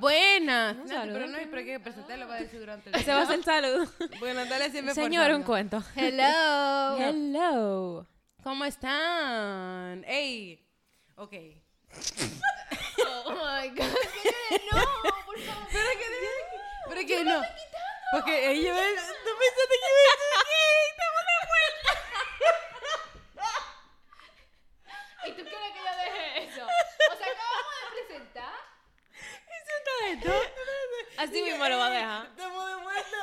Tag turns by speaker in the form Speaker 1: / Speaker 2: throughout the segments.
Speaker 1: Buenas.
Speaker 2: Un
Speaker 1: No,
Speaker 2: saludo.
Speaker 1: pero no, hay que presentarlo para decir durante el
Speaker 2: Ese va a ser el saludo.
Speaker 1: Bueno, dale siempre
Speaker 2: Señor, un cuento.
Speaker 1: Hello.
Speaker 2: Hello.
Speaker 1: ¿Cómo están? Ey. Ok.
Speaker 3: Oh my god. No, por favor.
Speaker 1: Pero que, pero que no. Porque ella. ¿Tú pensaste que iba a decir que estamos de vuelta?
Speaker 3: ¿Y tú quieres que yo deje eso? O sea, acabamos de presentar.
Speaker 1: ¿Eso está esto?
Speaker 2: Así mismo lo va a dejar.
Speaker 1: Estamos de vuelta.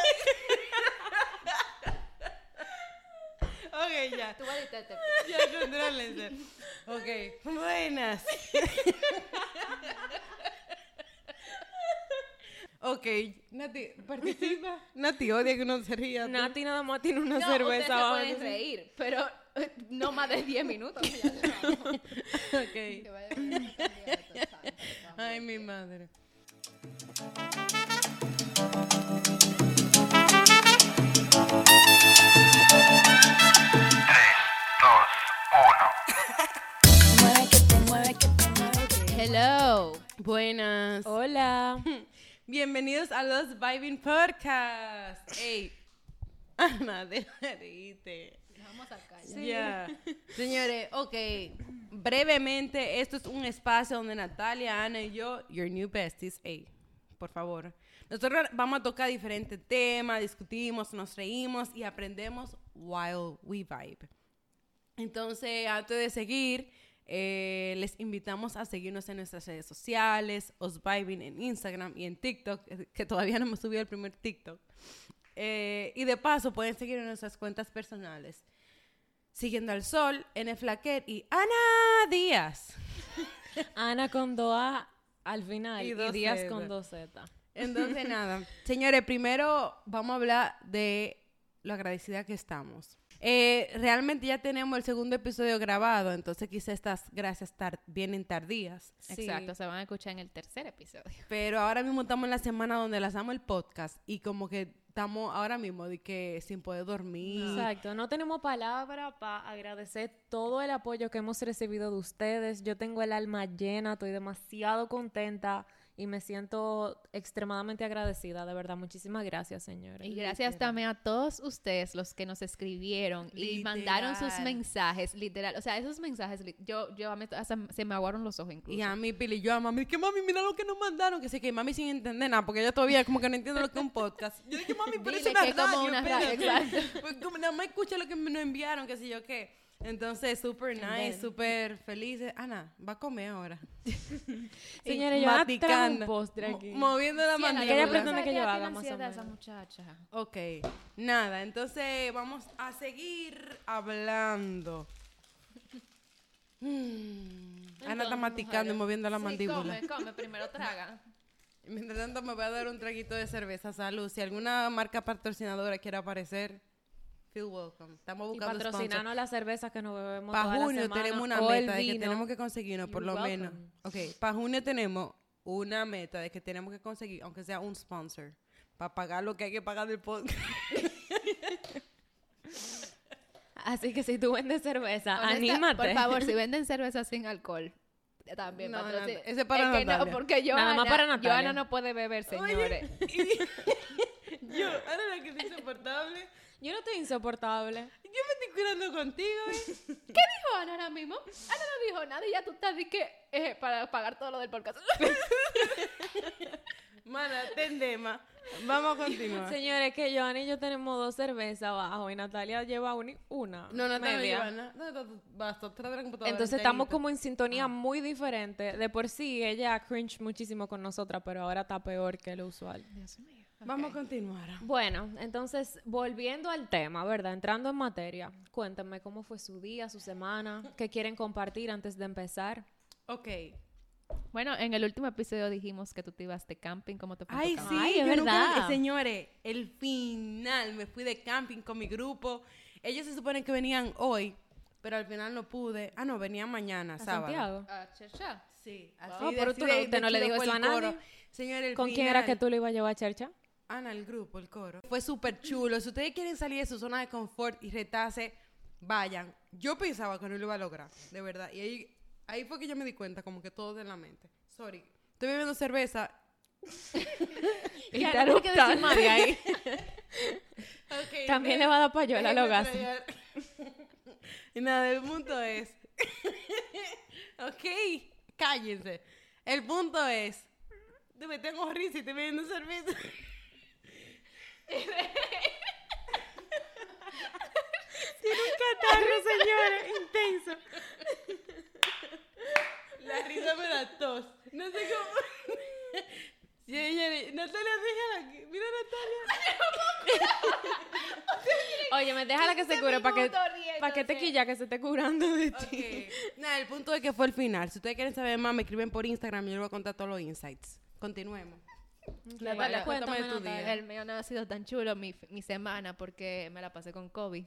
Speaker 1: ok, ya.
Speaker 3: Tú vas a editar este.
Speaker 1: Ya, controlense. Ok, buenas. ok, Nati, participa. Nati odia que uno se ría.
Speaker 2: Nati nada más tiene una
Speaker 3: No,
Speaker 2: cerveza abajo.
Speaker 3: pueden reír, pero eh, no más de 10 minutos. ya.
Speaker 1: Ok. Ay, mi madre.
Speaker 3: Hello.
Speaker 1: Buenas.
Speaker 2: Hola.
Speaker 1: Bienvenidos a los Vibing Podcast. Ey, Ana, deja de reírte.
Speaker 3: Vamos a callar.
Speaker 1: Ya. Señores, ok. Brevemente, esto es un espacio donde Natalia, Ana y yo, your new besties, ey, por favor. Nosotros vamos a tocar diferentes temas, discutimos, nos reímos y aprendemos while we vibe. Entonces, antes de seguir, eh, les invitamos a seguirnos en nuestras redes sociales, Osvibing en Instagram y en TikTok, que todavía no hemos subido el primer TikTok. Eh, y de paso, pueden seguir en nuestras cuentas personales. Siguiendo al Sol, N. Flaquet y Ana Díaz.
Speaker 2: Ana con dos A al final
Speaker 1: Y
Speaker 2: y,
Speaker 1: dos
Speaker 2: Díaz
Speaker 1: Z.
Speaker 2: con dos Z.
Speaker 1: Entonces, nada. Señores, primero vamos a hablar de lo agradecida que estamos. Eh, realmente ya tenemos el segundo episodio grabado, entonces quizás estas gracias tar vienen tardías.
Speaker 3: Exacto, se van a escuchar en el tercer episodio.
Speaker 1: Pero ahora mismo estamos en la semana donde lanzamos el podcast y como que estamos ahora mismo de que sin poder dormir.
Speaker 2: Exacto, no tenemos palabra para agradecer todo el apoyo que hemos recibido de ustedes. Yo tengo el alma llena, estoy demasiado contenta y me siento extremadamente agradecida, de verdad. Muchísimas gracias, señores.
Speaker 3: Y gracias también a todos ustedes los que nos escribieron y mandaron sus mensajes, literal. O sea, esos mensajes, yo, yo hasta se me aguaron los ojos incluso.
Speaker 1: Y a mí, Pili, yo a mami, que mami, mira lo que nos mandaron. Que sé que mami sin entender nada, porque ella todavía como que no entiende lo que es un podcast. Yo dije, mami, pero es una
Speaker 3: que es como
Speaker 1: radio,
Speaker 3: una radio,
Speaker 1: espérate".
Speaker 3: exacto.
Speaker 1: Pues como nada más escucha lo que me nos enviaron, que sé yo qué. Entonces, súper nice, súper felices. Ana, va a comer ahora.
Speaker 2: Señores, yo un postre
Speaker 1: mo-
Speaker 2: aquí.
Speaker 1: moviendo la
Speaker 3: Sí, Ana,
Speaker 2: Que ella
Speaker 1: mandíbula.
Speaker 2: pretende que yo haga, más o
Speaker 3: ansiedad esa
Speaker 2: menos.
Speaker 3: muchacha.
Speaker 1: Ok, nada, entonces vamos a seguir hablando. Mm, Ana está maticando y moviendo la
Speaker 3: Sí,
Speaker 1: mandíbula.
Speaker 3: come, come, primero traga.
Speaker 1: Mientras tanto, me voy a dar un traguito de cerveza. Salud. Si alguna marca patrocinadora quiere aparecer, feel welcome. Estamos
Speaker 2: Y
Speaker 1: buscando sponsor.
Speaker 2: patrocinarnos la cerveza que nos bebemos
Speaker 1: Para
Speaker 2: la
Speaker 1: junio
Speaker 2: semana,
Speaker 1: tenemos una meta de que tenemos que conseguirnos, por
Speaker 2: You're
Speaker 1: lo menos.
Speaker 2: welcome.
Speaker 1: Ok, para junio tenemos una meta de que tenemos que conseguir, aunque sea un sponsor, para pagar lo que hay que pagar del podcast.
Speaker 2: Así que si tú vendes cerveza,
Speaker 3: Honesta-
Speaker 2: anímate.
Speaker 3: Por favor, si venden cerveza sin alcohol, también
Speaker 1: No, no, ese es para
Speaker 3: Es que no,
Speaker 1: Natalia.
Speaker 3: porque Joana,
Speaker 2: Nada más para Natalia.
Speaker 3: Joana no puede beber, señores.
Speaker 1: Yo, ahora la que es insoportable.
Speaker 2: Yo no estoy insoportable.
Speaker 1: Yo me estoy cuidando contigo, ¿eh?
Speaker 3: ¿Qué dijo Ana ahora mismo? Ana no dijo nada y ya tú estás de que eh, para pagar todo lo del podcast.
Speaker 1: Mana, tendema. Vamos a continuar.
Speaker 2: Señores, que Joana y yo tenemos dos cervezas abajo y Natalia lleva una.
Speaker 1: No, no, no,
Speaker 2: media.
Speaker 1: Joana. De la computadora.
Speaker 2: Entonces estamos como en sintonía muy diferente. De por sí, ella cringe muchísimo con nosotras, pero ahora está peor que lo usual.
Speaker 3: Dios mío.
Speaker 1: Vamos a continuar.
Speaker 2: Bueno, entonces, volviendo al tema, ¿verdad? Entrando en materia, cuéntenme cómo fue su día, su semana, qué quieren compartir antes de empezar.
Speaker 1: Ok.
Speaker 3: Bueno, en el último episodio dijimos que tú te ibas de camping, ¿cómo te fue?
Speaker 1: Ay, sí,
Speaker 2: Ay, es
Speaker 1: nunca-
Speaker 2: verdad.
Speaker 1: eh, señores, el final, me fui de camping con mi grupo. Ellos se suponen que venían hoy, pero al final no pude. Ah, no, venían mañana,
Speaker 2: ¿A
Speaker 1: sábado.
Speaker 2: Santiago?
Speaker 3: Ah, chacha.
Speaker 1: Sí,
Speaker 2: Oh, pero tú no- usted no le dijo eso a nadie.
Speaker 1: Señor, el
Speaker 2: ¿Con quién era que tú lo ibas a llevar a Chercha?
Speaker 1: Ana, el grupo, el coro. Fue súper chulo. Si ustedes quieren salir de su zona de confort y retarse, vayan. Yo pensaba que no lo iba a lograr, de verdad. Y ahí, ahí fue que yo me di cuenta, como que todo de la mente. Sorry. Estoy bebiendo cerveza
Speaker 3: hay que decir más de ahí.
Speaker 2: También le va a dar payola a
Speaker 1: traer- Y nada, el punto es. ok, cállense. El punto es. Te me tengo risa y te viendo servicio.
Speaker 2: Tiene un catarro, señores, intenso.
Speaker 1: La risa me da tos. No sé cómo. Señores, Natalia, déjala aquí. Mira, Natalia.
Speaker 2: Oye, me déjala que se cure para que, para que te quilla que se esté curando de ti.
Speaker 1: Ok. Nada, el punto es que fue el final. Si ustedes quieren saber más, me escriben por Instagram y yo les voy a contar todos los insights. Continuemos.
Speaker 2: Natalia,
Speaker 1: cuéntame
Speaker 2: cuéntame
Speaker 1: de tu día.
Speaker 3: El mío no ha sido tan chulo mi, mi semana porque me la pasé con Kobe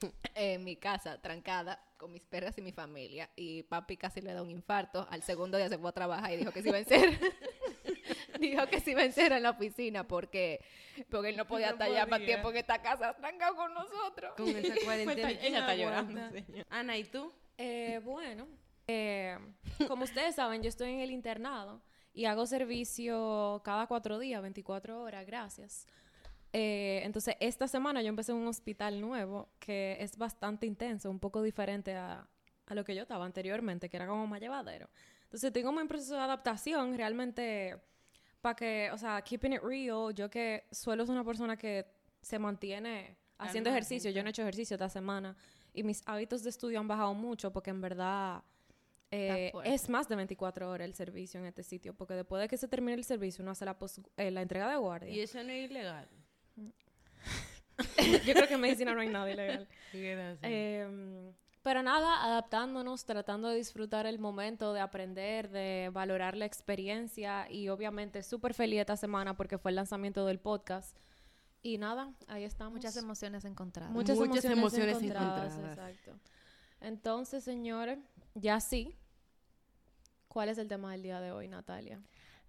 Speaker 3: en mi casa, trancada, con mis perras y mi familia. Y papi casi le da un infarto. Al segundo día se fue a trabajar y dijo que se iba a vencer. dijo que se iba a en la oficina porque, porque él no podía
Speaker 1: No
Speaker 3: estar ya más tiempo en esta casa trancado con nosotros.
Speaker 1: Con esa cuarentena.
Speaker 2: Ella
Speaker 1: ¿quién
Speaker 2: está llorando,
Speaker 1: Ana, ¿y tú?
Speaker 2: Eh, bueno, eh, como ustedes saben, yo estoy en el internado y hago servicio cada cuatro días, 24 horas, gracias. Eh, entonces, esta semana yo empecé en un hospital nuevo que es bastante intenso, un poco diferente a, a lo que yo estaba anteriormente, que era como más llevadero. Entonces, como en proceso de adaptación, realmente, para que, o sea, keeping it real, yo que suelo ser una persona que se mantiene haciendo ejercicio, yo no he hecho ejercicio esta semana y mis hábitos de estudio han bajado mucho porque en verdad eh, es más de 24 horas el servicio en este sitio, porque después de que se termine el servicio uno hace la, pos- eh, la entrega de guardia.
Speaker 1: Y eso no es ilegal.
Speaker 2: Yo creo que en medicina no hay nada ilegal. Em, pero nada, adaptándonos, tratando de disfrutar el momento, de aprender, de valorar la experiencia y obviamente súper feliz esta semana porque fue el lanzamiento del podcast. Y nada, ahí estamos.
Speaker 3: Muchas emociones encontradas.
Speaker 2: Muchas,
Speaker 1: Muchas
Speaker 2: emociones,
Speaker 1: emociones
Speaker 2: encontradas,
Speaker 1: encontradas.
Speaker 2: Exacto. Entonces, señores, ya sí. ¿Cuál es el tema del día de hoy, Natalia?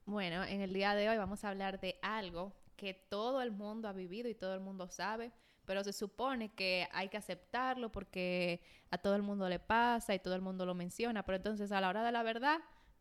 Speaker 3: Bueno, en el día de hoy vamos a hablar de algo que todo el mundo ha vivido y todo el mundo sabe, pero se supone que hay que aceptarlo porque a todo el mundo le pasa y todo el mundo lo menciona, pero entonces a la hora de la verdad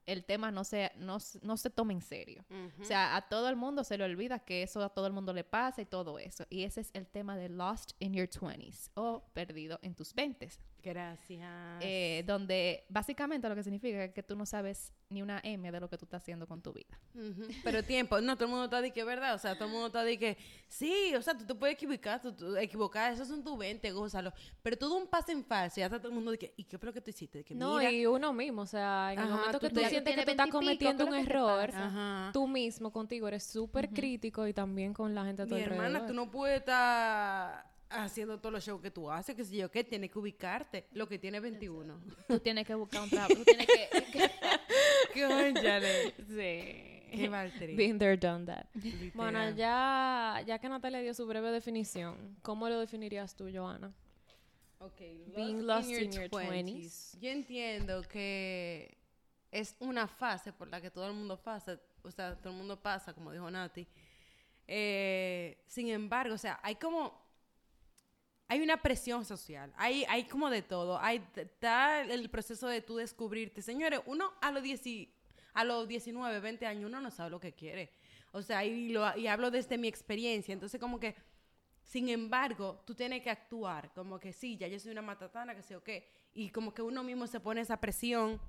Speaker 3: el tema no se, no, no se toma en serio. O sea, a todo el mundo se le olvida que eso a todo el mundo le pasa y todo eso. Y ese es el tema de Lost in Your 20s o perdido en tus 20s.
Speaker 1: Gracias.
Speaker 3: Eh, donde básicamente lo que significa es que tú no sabes ni una M de lo que tú estás haciendo con tu vida.
Speaker 1: Ujú. Pero tiempo, no, todo el mundo está de que es verdad, o sea, todo el mundo está de que sí, o sea, tú te puedes equivocar, tú, tú- equivocar, esos son tus 20, gózalo. Pero todo un paso en falso, y ya está todo el mundo de que, ¿y qué fue lo que tú hiciste? De que
Speaker 2: No,
Speaker 1: mira,
Speaker 2: y uno mismo, o sea, en el
Speaker 1: Ajá,
Speaker 2: momento
Speaker 1: tú
Speaker 2: que tú
Speaker 1: te-
Speaker 2: sientes que tú estás
Speaker 3: 20 y pico,
Speaker 2: cometiendo
Speaker 3: ¿qué
Speaker 2: un error, tú mismo contigo eres súper crítico y también con la gente a tu
Speaker 1: mi hermana,
Speaker 2: alrededor.
Speaker 1: tú no puedes estar haciendo todos los shows que tú haces, que si yo qué, tienes que ubicarte, lo que tiene 21.
Speaker 3: Tú tienes que buscar un trabajo. Tú tienes que, que-
Speaker 1: Cónchale.
Speaker 2: Sí.
Speaker 1: Qué mal.
Speaker 2: Been there, done that. Bueno, ya, ya que Natalia dio su breve definición, ¿cómo lo definirías tú, Joana?
Speaker 1: Ok,
Speaker 2: Being lost in your 20s.
Speaker 1: Yo entiendo que es una fase por la que todo el mundo pasa, o sea, todo el mundo pasa, como dijo Nati. Eh, sin embargo, o sea, hay como hay una presión social, hay, hay como de todo, hay el proceso de tú descubrirte. Señores, uno a los, 10 y- a los 19, 20 años, uno no sabe lo que quiere. O sea, y, lo, y hablo desde mi experiencia, entonces como que, sin embargo, tú tienes que actuar, como que sí, ya yo soy una matatana, que sé o qué, y como que uno mismo se pone esa presión.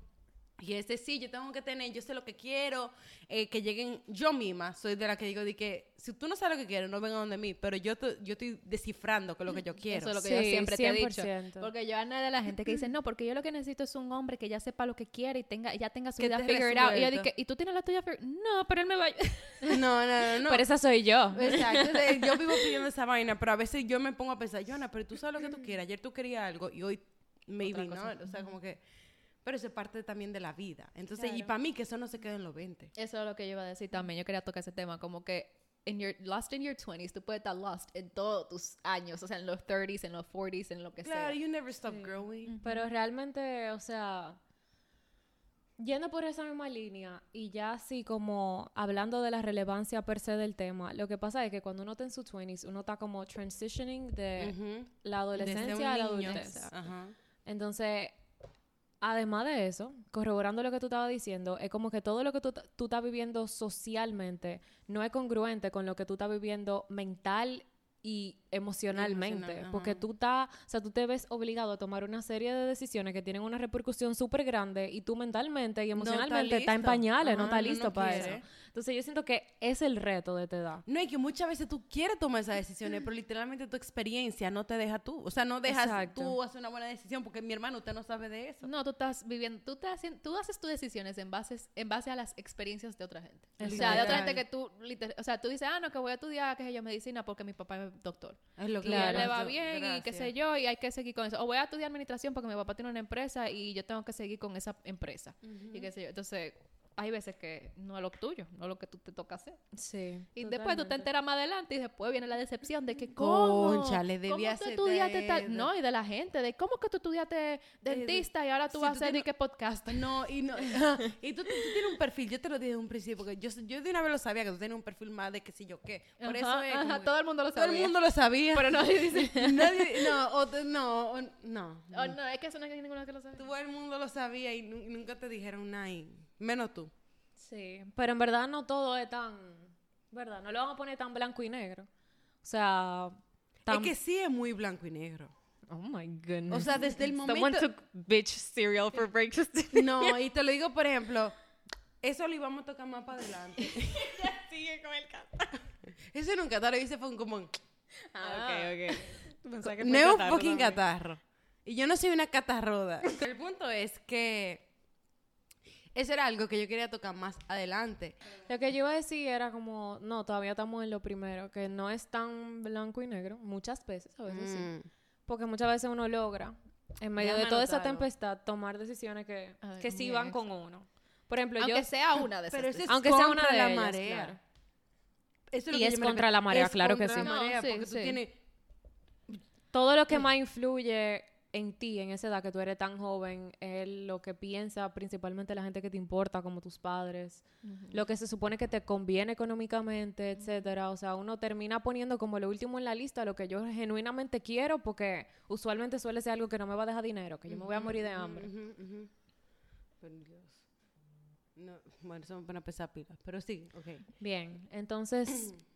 Speaker 1: Y ese sí, yo tengo que tener, yo sé lo que quiero, eh, que lleguen, yo misma soy de la que digo de que si tú no sabes lo que quieres, no venga donde mí, pero yo, te- yo estoy descifrando qué es lo que yo quiero.
Speaker 3: Eso es lo que
Speaker 2: Sí,
Speaker 3: yo siempre te he dicho.
Speaker 2: 100%.
Speaker 3: Porque yo Ana de la gente que dice, no, porque yo lo que necesito es un hombre que ya sepa lo que quiere y tenga, ya tenga su
Speaker 1: Que
Speaker 3: vida figured out. Y yo dije, ¿y tú tienes la tuya figured No, pero él me va a...
Speaker 1: No, no, no, no.
Speaker 2: Pero esa soy yo.
Speaker 1: Exacto, entonces, yo vivo pidiendo esa vaina, pero a veces yo me pongo a pensar, Joana, pero tú sabes lo que tú quieres. Ayer tú querías algo y hoy maybe no. O sea, como que. Pero eso es parte también de la vida. Entonces, y
Speaker 2: Claro.
Speaker 1: para mí que eso no se queda en los 20.
Speaker 3: Eso es lo que yo iba a decir también. Yo quería tocar ese tema, como que in your, lost in your 20s, tú puedes estar lost en todos tus años, o sea, en los 30s, en los 40s, en lo que
Speaker 1: Claro,
Speaker 3: sea.
Speaker 1: you never stop growing.
Speaker 2: Pero realmente, o sea, yendo por esa misma línea y ya así como hablando de la relevancia per se del tema, lo que pasa es que cuando uno está en sus 20s, uno está como transitioning de
Speaker 1: Ujú.
Speaker 2: la
Speaker 1: Desde un
Speaker 2: adolescencia a la adultez.
Speaker 1: Ajá.
Speaker 2: Entonces, Además de eso, corroborando lo que tú estabas diciendo, es como que todo lo que tú, tú estás viviendo socialmente no es congruente con lo que tú estás viviendo mental y emocionalmente,
Speaker 1: Emocional,
Speaker 2: porque tú estás, o sea, tú te ves obligado a tomar una serie de decisiones que tienen una repercusión súper grande y tú mentalmente y
Speaker 1: No está
Speaker 2: emocionalmente estás en pañales, no estás
Speaker 1: no,
Speaker 2: listo
Speaker 1: no
Speaker 2: para
Speaker 1: quiere.
Speaker 2: eso. Entonces yo siento que es el reto de esta edad.
Speaker 1: No, y que muchas veces tú quieres tomar esas decisiones, pero literalmente tu experiencia no te deja tú. O sea, no dejas
Speaker 2: Exacto.
Speaker 1: tú hacer una buena decisión, porque mi hermano, usted no sabe de eso.
Speaker 3: No, tú estás viviendo, tú, estás haciendo, tú haces tus decisiones en base, en base a las experiencias de otra gente. O sea, de otra gente que tú, liter- o sea, tú dices, ah, no, que voy a estudiar, qué sé yo, medicina porque mi papá es doctor.
Speaker 1: Es lo que
Speaker 3: él le va bien y qué sé yo, y hay que seguir con eso. O voy a estudiar administración porque mi papá tiene una empresa y yo tengo que seguir con esa empresa. Y qué sé yo. Entonces, hay veces que no es lo tuyo, no es lo que tú te toca hacer.
Speaker 2: Sí.
Speaker 3: Y después tú te enteras más adelante y después viene la decepción de que
Speaker 1: Concha,
Speaker 3: ¿cómo?
Speaker 1: le debí
Speaker 3: ¿Cómo tú estudiaste tal?
Speaker 1: eso.
Speaker 3: No, y de la gente, de cómo que tú estudiaste dentista y ahora tú
Speaker 1: si
Speaker 3: vas
Speaker 1: tú
Speaker 3: a hacer y qué podcast.
Speaker 1: No, y no. y tú, tú tienes un perfil, yo te lo dije de un principio, porque yo, yo de una vez lo sabía que tú tienes un perfil más de que sé yo qué. Por eso
Speaker 3: Ajá,
Speaker 1: es.
Speaker 3: ajá,
Speaker 1: como que
Speaker 3: todo el mundo lo
Speaker 1: todo
Speaker 3: sabía.
Speaker 1: el mundo lo sabía.
Speaker 3: Pero nadie dice.
Speaker 1: Nadie, no, o no, o- no.
Speaker 3: Oh, no, es que eso no hay ninguno que lo sabe.
Speaker 1: Todo el mundo lo sabía y nu- nunca te dijeron nada, menos tú.
Speaker 2: Sí, pero en verdad no todo es tan, ¿verdad? No lo vamos a poner tan blanco y negro. O sea, tan...
Speaker 1: Es que sí es muy blanco y negro.
Speaker 2: Oh my goodness.
Speaker 1: O sea, desde el
Speaker 2: Someone
Speaker 1: momento.
Speaker 2: took bitch cereal for breakfast.
Speaker 1: No, y te lo digo, por ejemplo, eso lo íbamos a tocar más para adelante.
Speaker 2: Sigue con el catarro.
Speaker 1: Eso nunca te lo hice, fue un como.
Speaker 2: Ah, ok, ok. Pensaba que
Speaker 1: No es un fucking
Speaker 2: también.
Speaker 1: catarro. Y yo no soy una catarroda. El punto es que. Eso era algo que yo quería tocar más adelante.
Speaker 2: Lo que yo iba a decir era como, no, todavía estamos en lo primero, que no es tan blanco y negro, muchas veces, a veces sí.
Speaker 1: Mm.
Speaker 2: Porque muchas veces uno logra, en medio de toda esa tempestad, tomar decisiones que,
Speaker 3: ver,
Speaker 2: que sí van con uno. Por ejemplo,
Speaker 3: Aunque
Speaker 2: yo...
Speaker 3: sea una de esas.
Speaker 1: Pero eso es
Speaker 3: decisiones.
Speaker 2: Aunque sea una
Speaker 1: contra
Speaker 2: de
Speaker 1: la
Speaker 2: ellas,
Speaker 1: marea.
Speaker 2: claro.
Speaker 1: Eso es lo
Speaker 2: Y
Speaker 1: que
Speaker 2: es
Speaker 1: yo
Speaker 2: contra la marea,
Speaker 1: Es
Speaker 2: claro que
Speaker 1: contra
Speaker 2: sí.
Speaker 1: la marea,
Speaker 3: No, sí,
Speaker 1: porque tú
Speaker 3: sí.
Speaker 1: tienes.
Speaker 2: Todo lo que más influye en ti, en esa edad que tú eres tan joven, es lo que piensa principalmente la gente que te importa, como tus padres, lo que se supone que te conviene económicamente, etcétera. O sea, uno termina poniendo como lo último en la lista lo que yo genuinamente quiero, porque usualmente suele ser algo que no me va a dejar dinero, que yo me voy a morir de hambre.
Speaker 1: Dios. No, bueno, eso me a pesar pilas. Pero sí, ok.
Speaker 2: Bien, entonces,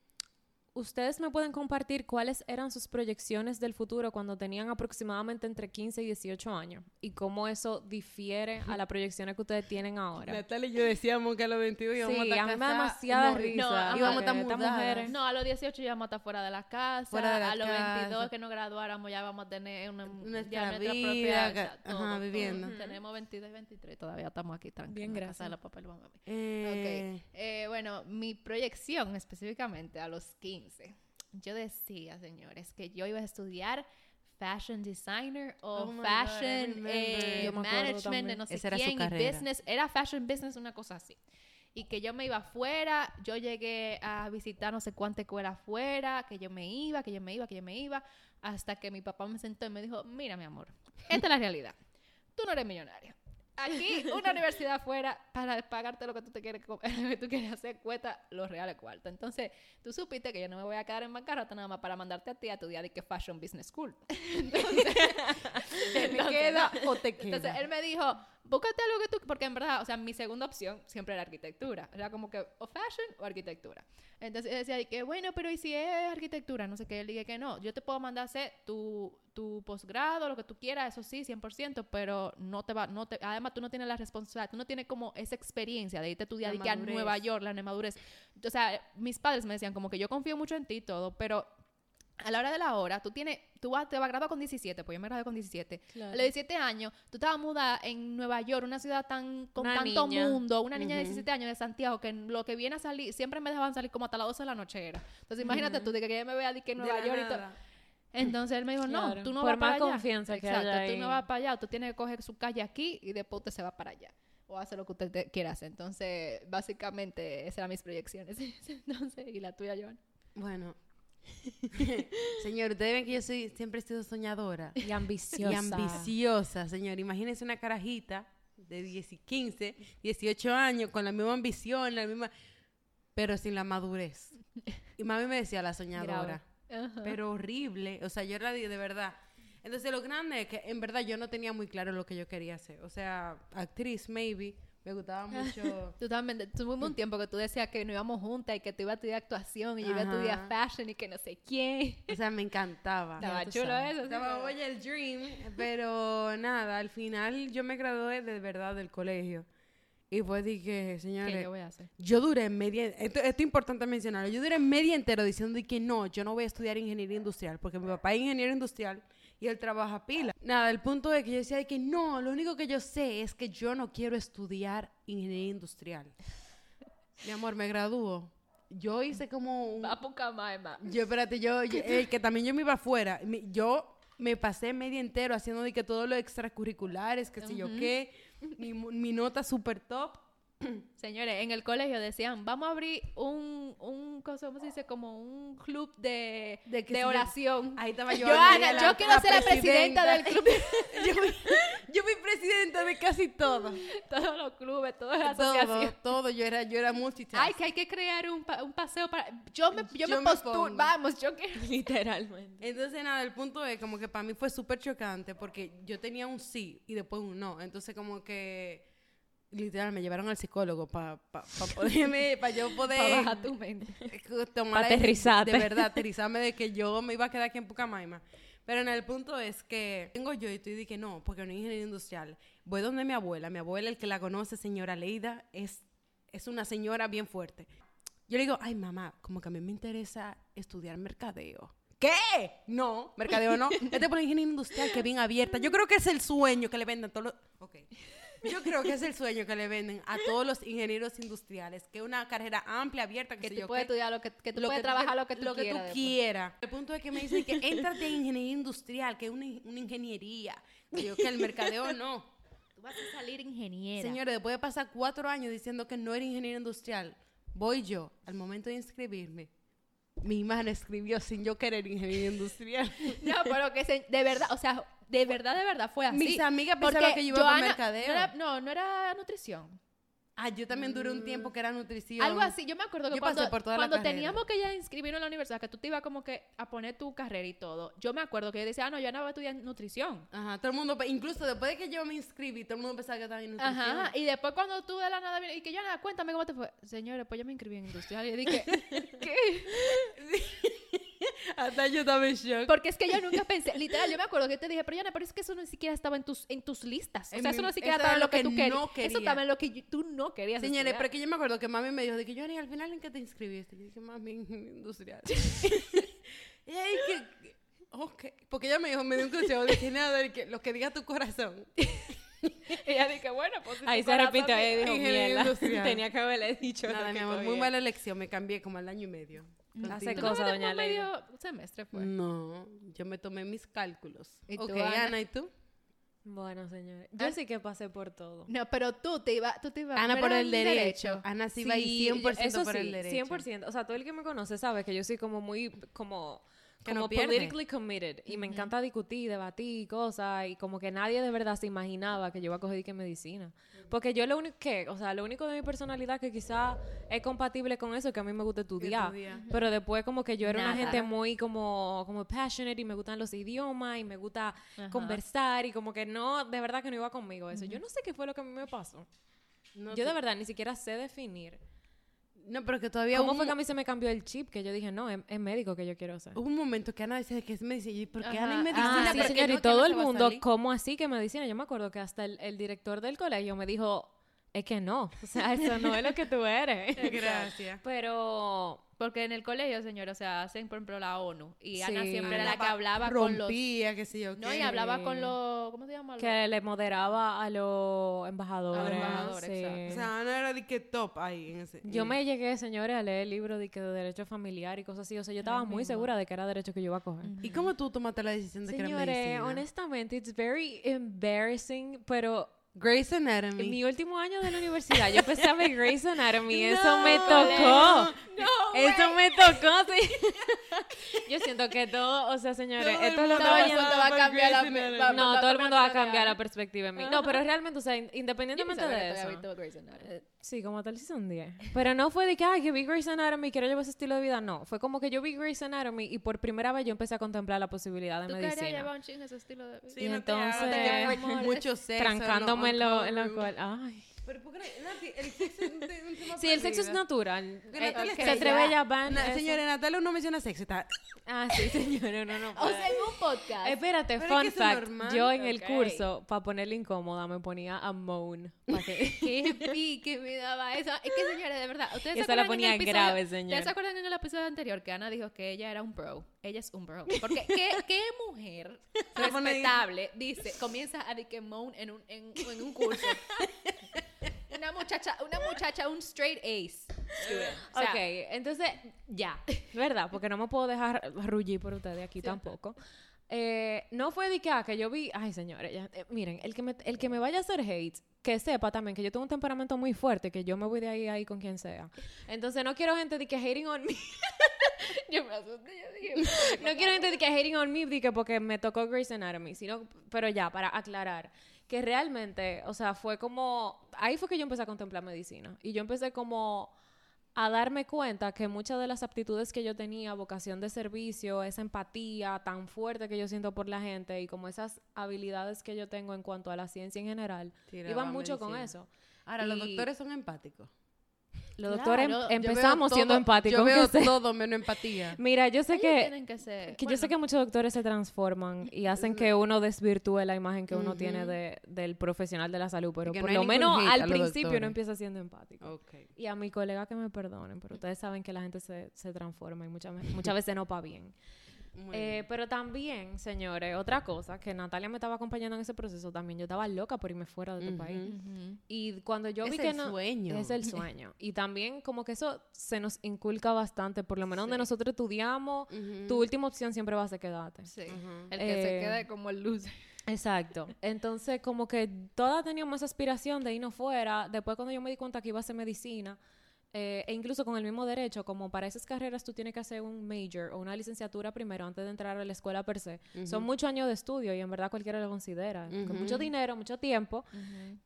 Speaker 2: ustedes me pueden compartir cuáles eran sus proyecciones del futuro cuando tenían aproximadamente entre 15 y 18 años y cómo eso difiere a las proyecciones que ustedes tienen ahora.
Speaker 1: Natalia y yo decíamos que a los 22 íbamos
Speaker 2: Sí,
Speaker 1: a estar
Speaker 2: a mí me da demasiada
Speaker 1: no,
Speaker 2: risa.
Speaker 3: no,
Speaker 1: íbamos a estar
Speaker 2: que mujeres-
Speaker 3: No, a los 18 ya vamos a estar fuera de la casa.
Speaker 1: Fuera de la
Speaker 3: a los
Speaker 1: casa.
Speaker 3: 22 que nos graduáramos ya vamos a tener una,
Speaker 1: Nuestra
Speaker 3: ya nuestra
Speaker 1: vida,
Speaker 3: propia sea,
Speaker 1: ajá, viviendo.
Speaker 3: Tenemos 22 y 23, todavía estamos aquí tranquilos.
Speaker 2: Bien, gracias.
Speaker 3: casa de la mamá.
Speaker 1: Eh,
Speaker 3: Ok. Eh, bueno, mi proyección específicamente a los 15. Yo decía, señores, que yo iba a estudiar fashion designer o
Speaker 1: Oh God,
Speaker 3: fashion
Speaker 1: remember.
Speaker 3: eh, management de no sé
Speaker 1: Esa era su
Speaker 3: quién y
Speaker 1: carrera.
Speaker 3: business. Era fashion business, una cosa así. Y que yo me iba afuera, yo llegué a visitar no sé cuánta escuela afuera, que yo me iba, que yo me iba, que yo me iba, hasta que mi papá me sentó y me dijo, mira mi amor, esta es la realidad. Tú no eres millonaria. Aquí, una universidad afuera, para pagarte lo que tú te quieres, co- lo que tú quieres hacer, cuesta los reales cuartos. Entonces, tú supiste que yo no me voy a quedar en bancarrota nada más para mandarte a ti a estudiar de que Fashion Business School.
Speaker 1: ¿Te
Speaker 3: Entonces,
Speaker 1: queda o te queda?
Speaker 3: entonces él me dijo, búscate algo que tú, porque en verdad, o sea, mi segunda opción siempre era arquitectura. Era como que o fashion o arquitectura. Entonces él decía, que bueno, pero ¿y si es arquitectura? No sé qué. Él dije que no, yo te puedo mandar a hacer tu, tu posgrado, lo que tú quieras, eso sí, 100%, pero no te va, no te, además tú no tienes la responsabilidad, tú no tienes como esa experiencia de irte a estudiar que a. Nueva York, la madurez. O sea, mis padres me decían como que yo confío mucho en ti y todo, pero a la hora de la hora, tú tienes, tú vas, te vas a graduar con 17, pues yo me gradué con 17.
Speaker 2: Claro.
Speaker 3: A los 17 años, tú estabas mudada en Nueva York, una ciudad tan con
Speaker 2: Una
Speaker 3: tanto
Speaker 2: niña.
Speaker 3: mundo, una niña de
Speaker 1: Ujú.
Speaker 3: 17 años de Santiago, que lo que viene a salir, siempre me dejaban salir como hasta las 12 de la noche era. Entonces imagínate tú, de que ella me vea de que en
Speaker 1: De
Speaker 3: Nueva York y todo. Entonces él me dijo, no,
Speaker 2: Claro.
Speaker 3: tú no
Speaker 2: Por
Speaker 3: vas para
Speaker 2: más
Speaker 3: allá.
Speaker 2: confianza que
Speaker 3: Exacto,
Speaker 2: haya
Speaker 3: tú
Speaker 2: ahí.
Speaker 3: no vas para allá, tú tienes que coger su calle aquí y después usted se va para allá. O hace lo que usted te- quiera hacer. Entonces, básicamente, esas eran mis proyecciones. Entonces, ¿y la tuya, Joan?
Speaker 1: Bueno. señor, ustedes ven que yo soy, siempre he sido soñadora.
Speaker 2: Y ambiciosa.
Speaker 1: Y ambiciosa, señor. Imagínense una carajita de 10 y 15, 18 años, con la misma ambición, la misma... Pero sin la madurez. Y mami me decía la soñadora.
Speaker 3: Ajá.
Speaker 1: Pero horrible. O sea, yo era de, de verdad. Entonces, lo grande es que en verdad yo no tenía muy claro lo que yo quería hacer. O sea, actriz, maybe. Me gustaba mucho.
Speaker 3: Tú también, tuvimos un tiempo que tú decías que no íbamos juntas y que tú ibas a estudiar actuación y yo iba a estudiar fashion y que no sé quién.
Speaker 1: O sea, me encantaba.
Speaker 3: Estaba chulo
Speaker 2: sabes.
Speaker 3: eso.
Speaker 1: Estaba, oye, el dream. Pero nada, al final yo me gradué de verdad del colegio. Y pues dije,
Speaker 3: ¿Qué
Speaker 1: señores,
Speaker 3: yo voy a hacer?
Speaker 1: yo duré media, esto, esto es importante mencionarlo, yo duré media entero diciendo que no, yo no voy a estudiar ingeniería industrial, porque mi papá es ingeniero industrial y él trabaja pila. Nada, el punto es que yo decía de que no, lo único que yo sé es que yo no quiero estudiar ingeniería industrial. Mi amor, me graduó. Yo hice como un...
Speaker 3: Va Camaima.
Speaker 1: Yo, espérate, yo, yo- eh, que también yo me iba afuera. Yo me pasé media entero haciendo de que todos los extracurriculares, que sé yo qué, mi, mi nota super top.
Speaker 3: Señores, en el colegio decían, vamos a abrir un, un ¿cómo se dice? Como un club de,
Speaker 1: De
Speaker 3: oración.
Speaker 1: Ahí estaba yo.
Speaker 3: Joana,
Speaker 1: la-
Speaker 3: yo quiero
Speaker 1: la
Speaker 3: ser la presidenta del club.
Speaker 1: yo, fui, yo fui presidenta de casi todo.
Speaker 3: Todos los clubes, todas las
Speaker 1: Todo,
Speaker 3: asociaciones.
Speaker 1: todo. Yo era, yo era multitask.
Speaker 3: Ay, que hay que crear un, pa- un paseo para... Yo me, yo
Speaker 1: Yo
Speaker 3: me
Speaker 1: pongo.
Speaker 3: Vamos, yo que...
Speaker 2: Literalmente.
Speaker 1: Entonces, nada, el punto es como que para mí fue súper chocante porque yo tenía un sí y después un no. Entonces, como que literal me llevaron al psicólogo para pa, pa poderme, para yo poder
Speaker 3: Para bajar tu mente.
Speaker 1: tomar
Speaker 2: Aterrizarte.
Speaker 1: De verdad, aterrizarme de que yo me iba a quedar aquí en Pucamaima. Pero en el punto es que tengo yo y tú y dije no, porque no es ingeniería industrial. Voy donde mi abuela. Mi abuela, el que la conoce, señora Leida, es, es una señora bien fuerte. Yo le digo, ay mamá, como que a mí me interesa estudiar mercadeo. ¿Qué? No, mercadeo no. Vete por la ingeniería industrial que bien abierta. Yo creo que es el sueño que le venden todos los... Ok. Yo creo que es el sueño que le venden a todos los ingenieros industriales, que es una carrera amplia, abierta, que,
Speaker 3: Que tú
Speaker 1: yo
Speaker 3: puedes estudiar lo que, que tú
Speaker 1: Lo
Speaker 3: puedes trabajar lo que tú
Speaker 1: lo
Speaker 3: quieras.
Speaker 1: que tú quieras. El punto es que me dicen que éntrate en ingeniería industrial, que es una, una ingeniería. Yo que el mercadeo no.
Speaker 3: Tú vas a salir ingeniera.
Speaker 1: Señores, después de pasar cuatro años diciendo que no era ingeniero industrial, voy yo, al momento de inscribirme, mi imagen escribió sin yo querer ingeniería industrial.
Speaker 3: No, pero que se- de verdad, o sea, de verdad, de verdad fue así.
Speaker 1: Mis amigas pensaban que yo iba mercadeo.
Speaker 3: No, era, no, no era nutrición.
Speaker 1: Ah, yo también duré un tiempo que era nutrición.
Speaker 3: Algo así, yo me acuerdo que
Speaker 1: Yo
Speaker 3: cuando, cuando teníamos que ya inscribirnos en la universidad, que tú te ibas como que a poner tu carrera y todo, yo me acuerdo que yo decía, ah, no, yo no voy a estudiar nutrición.
Speaker 1: Ajá, todo el mundo, incluso después de que yo me inscribí, todo el mundo pensaba que estaba en nutrición.
Speaker 3: Ajá, y después cuando tú de la nada y que yo nada, cuéntame cómo te fue. Señores, pues yo me inscribí en industrial y dije, ¿qué?
Speaker 1: Hasta yo estaba en shock.
Speaker 3: Porque es que yo nunca pensé, literal, yo me acuerdo que te dije, pero Yana, pero es que eso no siquiera estaba en tus, en tus listas. O
Speaker 1: En
Speaker 3: sea,
Speaker 1: mi-
Speaker 3: eso no siquiera
Speaker 1: eso
Speaker 3: estaba en lo que,
Speaker 1: que
Speaker 3: tú querías.
Speaker 1: no
Speaker 3: Eso
Speaker 1: quería.
Speaker 3: estaba en lo que yo- tú no querías.
Speaker 1: Señores,
Speaker 3: estudiar.
Speaker 1: pero que yo me acuerdo que mami me dijo de que yo, al final en qué te inscribiste. Yo dije, mami, industrial. y ahí que, ok. Porque ella me dijo, me dio un consejo de que nada, que lo que diga tu corazón.
Speaker 3: Y ella dije, bueno, pues si
Speaker 2: Ahí se repite, ahí
Speaker 3: dice-
Speaker 2: dijo, mierda. Tenía que haberle dicho
Speaker 1: Nada, mi amor, muy mala elección. Me cambié como al año y medio.
Speaker 2: Hace
Speaker 1: Contigo.
Speaker 2: cosas,
Speaker 3: ¿Tú no
Speaker 2: doña Leida.
Speaker 3: medio semestre fue?
Speaker 1: No, yo me tomé mis cálculos.
Speaker 3: ¿Y tú,
Speaker 1: ok,
Speaker 3: Ana?
Speaker 1: Ana, ¿y tú?
Speaker 2: Bueno, señores, yo
Speaker 3: Ah.
Speaker 2: sí que pasé por todo.
Speaker 3: No, pero tú te ibas, tú te ibas
Speaker 1: Ana por el derecho. Ana sí va
Speaker 2: Sí,
Speaker 1: 100%
Speaker 2: eso
Speaker 1: por
Speaker 2: sí,
Speaker 1: el derecho.
Speaker 2: 100%. O sea, todo el que me conoce sabe que yo soy como muy, como,
Speaker 1: Que
Speaker 2: como politically committed. Y me encanta discutir, debatir cosas. Y como que nadie de verdad se imaginaba que yo iba a coger que medicina. Porque yo lo único que, o sea, lo único de mi personalidad que quizá es compatible con eso es que a mí me gusta estudiar.
Speaker 1: estudiar.
Speaker 2: Pero después como que yo era una
Speaker 3: Nada.
Speaker 2: gente muy como, como passionate y me gustan los idiomas y me gusta
Speaker 3: Ajá.
Speaker 2: conversar y como que no, de verdad que no iba conmigo eso. Yo no sé qué fue lo que a mí me pasó.
Speaker 1: No,
Speaker 2: yo de verdad ni siquiera sé definir.
Speaker 1: No, pero que todavía
Speaker 2: ¿Cómo fue que a mí se me cambió el chip? Que yo dije, no, es, es médico que yo quiero ser.
Speaker 1: Hubo un momento que Ana decía que es medicina. ¿Y por qué
Speaker 3: Ajá.
Speaker 1: Ana medicina?
Speaker 2: Ah,
Speaker 3: Medicina,
Speaker 2: sí,
Speaker 1: Porque
Speaker 2: señor,
Speaker 1: no,
Speaker 2: y todo
Speaker 1: no
Speaker 2: el mundo. ¿cómo así que medicina? Yo me acuerdo que hasta el, el director del colegio me dijo, es que no, o sea, eso no es lo que tú eres.
Speaker 1: Gracias.
Speaker 2: Pero
Speaker 3: Porque en el colegio, señor, o sea, hacen, por ejemplo, la ONU. Y Ana
Speaker 2: Sí.
Speaker 3: siempre era la que hablaba con los...
Speaker 1: Rompía, qué sé yo.
Speaker 3: No,
Speaker 1: qué.
Speaker 3: y hablaba con los... ¿Cómo se llama?
Speaker 2: que le moderaba a los embajadores.
Speaker 3: A los embajadores,
Speaker 2: sí.
Speaker 3: exacto.
Speaker 1: O sea, Ana era de que top ahí en ese.
Speaker 2: Yo me llegué, señores, a leer libros de, que de derecho familiar y cosas así. O sea, yo estaba muy segura de que era derecho que yo iba a coger.
Speaker 1: ¿Y cómo tú tomaste la decisión de que era
Speaker 2: Señores,
Speaker 1: medicina?
Speaker 2: honestamente, it's very embarrassing, pero
Speaker 1: Grey's Anatomy.
Speaker 2: en mi último año de la universidad yo empecé a ver Grey's Anatomy, eso
Speaker 1: No,
Speaker 2: me tocó.
Speaker 1: no.
Speaker 2: Eso me tocó, sí. Yo siento que todo, o sea, señores,
Speaker 1: Todo
Speaker 2: esto lo
Speaker 3: el
Speaker 1: yendo
Speaker 3: mundo va a cambiar la... Va-
Speaker 2: No,
Speaker 3: va
Speaker 2: todo el mundo va a
Speaker 3: cambiar
Speaker 2: la perspectiva en mí. No, pero realmente, o sea, independientemente de
Speaker 3: que
Speaker 2: eso. Sí, como tal season 10. Pero no fue de que, ay, que vi Grey's Anatomy y quiero llevar ese estilo de vida. No, fue como que yo vi Grey's Anatomy y por primera vez yo empecé a contemplar la posibilidad de
Speaker 3: ¿Tú querías
Speaker 2: medicina.
Speaker 3: llevar un ching ese estilo de vida?
Speaker 1: Sí,
Speaker 2: Y
Speaker 1: no te hagas,
Speaker 2: entonces-
Speaker 1: te quedas mucho sexo.
Speaker 2: Trancándome en lo, en lo cual. Ay.
Speaker 1: Pero ¿por qué no? Nati, el sexo es un, te- un tema
Speaker 2: Sí, el sexo es natural.
Speaker 1: Porque
Speaker 2: Eh,
Speaker 1: Natalia
Speaker 2: se
Speaker 1: está
Speaker 2: atreve
Speaker 1: ya-
Speaker 2: ella a ban
Speaker 1: Na-
Speaker 2: eso.
Speaker 1: Señores, Natalia no menciona sexo. Está...
Speaker 2: Ah, sí, señores, no, no.
Speaker 3: O
Speaker 2: puede.
Speaker 3: sea, en un podcast.
Speaker 2: Espérate,
Speaker 1: Pero es
Speaker 2: fun
Speaker 1: que eso es
Speaker 2: fact.
Speaker 1: normal.
Speaker 2: Yo en el
Speaker 3: Ok.
Speaker 2: curso, para ponerle incómoda, me ponía a moan. pa' que-
Speaker 3: Qué pique me daba eso. Es que, señores, de verdad. ¿ustedes se
Speaker 2: Esa la
Speaker 3: acuerdan en
Speaker 2: ponía
Speaker 3: el episodio-
Speaker 2: grave, señor.
Speaker 3: ¿Ustedes se acuerdan en el episodio anterior que Ana dijo que ella era un bro? Ella es un bro. Porque, ¿qué, qué mujer respetable dice, comienza a de que moan en un, en, en un curso? Una muchacha, una muchacha, un straight ace. O sea,
Speaker 2: ok, entonces, ya, ¿verdad? Porque no me puedo dejar rullir por ustedes aquí tampoco. Eh, no fue de que, ah, que yo vi, ay señores, ya, eh, miren, el que, me, el que me vaya a hacer hate, que sepa también que yo tengo un temperamento muy fuerte, que yo me voy de ahí ahí con quien sea. Entonces no quiero gente de que hating on me.
Speaker 3: yo me asusté, yo dije,
Speaker 2: no quiero gente que hating on me porque me tocó Grey's Anatomy, sino, pero ya, para aclarar, que realmente, o sea, fue como, ahí fue que yo empecé a contemplar medicina. Y yo empecé como a darme cuenta que muchas de las aptitudes que yo tenía, vocación de servicio, esa empatía tan fuerte que yo siento por la gente y como esas habilidades que yo tengo en cuanto a la ciencia en general,
Speaker 1: Tiraba
Speaker 2: iban mucho con eso.
Speaker 1: Ahora, los doctores son empáticos.
Speaker 2: Los
Speaker 3: Claro,
Speaker 2: doctores em- empezamos siendo empáticos.
Speaker 1: Yo veo todo menos empatía.
Speaker 2: Mira, yo sé
Speaker 3: ellos
Speaker 2: que
Speaker 3: que ser...
Speaker 2: que yo sé que muchos doctores se transforman y hacen que uno desvirtúe la imagen que uno tiene de, del profesional de la salud, pero por
Speaker 1: no
Speaker 2: lo menos al principio uno empieza siendo empático. Y a mi colega que me perdonen, pero ustedes saben que la gente se, se transforma y muchas, muchas veces no para bien. Eh, pero también, señores, otra cosa, que Natalia me estaba acompañando en ese proceso también, yo estaba loca por irme fuera de este
Speaker 1: Ujú.
Speaker 2: país.
Speaker 3: Ujú.
Speaker 2: Y cuando yo
Speaker 1: Es
Speaker 2: vi que
Speaker 1: el
Speaker 2: no...
Speaker 1: sueño.
Speaker 2: Es el sueño. Y también como que eso se nos inculca bastante, por lo menos donde nosotros estudiamos, tu última opción siempre va a ser quedarte.
Speaker 3: Sí. El que se
Speaker 2: Eh,
Speaker 3: quede como el loser.
Speaker 2: Exacto. Entonces, como que todas teníamos esa aspiración de irnos fuera. Después, cuando yo me di cuenta que iba a hacer medicina, eh, e incluso con el mismo derecho, como para esas carreras tú tienes que hacer un major o una licenciatura primero antes de entrar a la escuela per se. Son muchos años de estudio y en verdad cualquiera lo considera. Con mucho dinero, mucho tiempo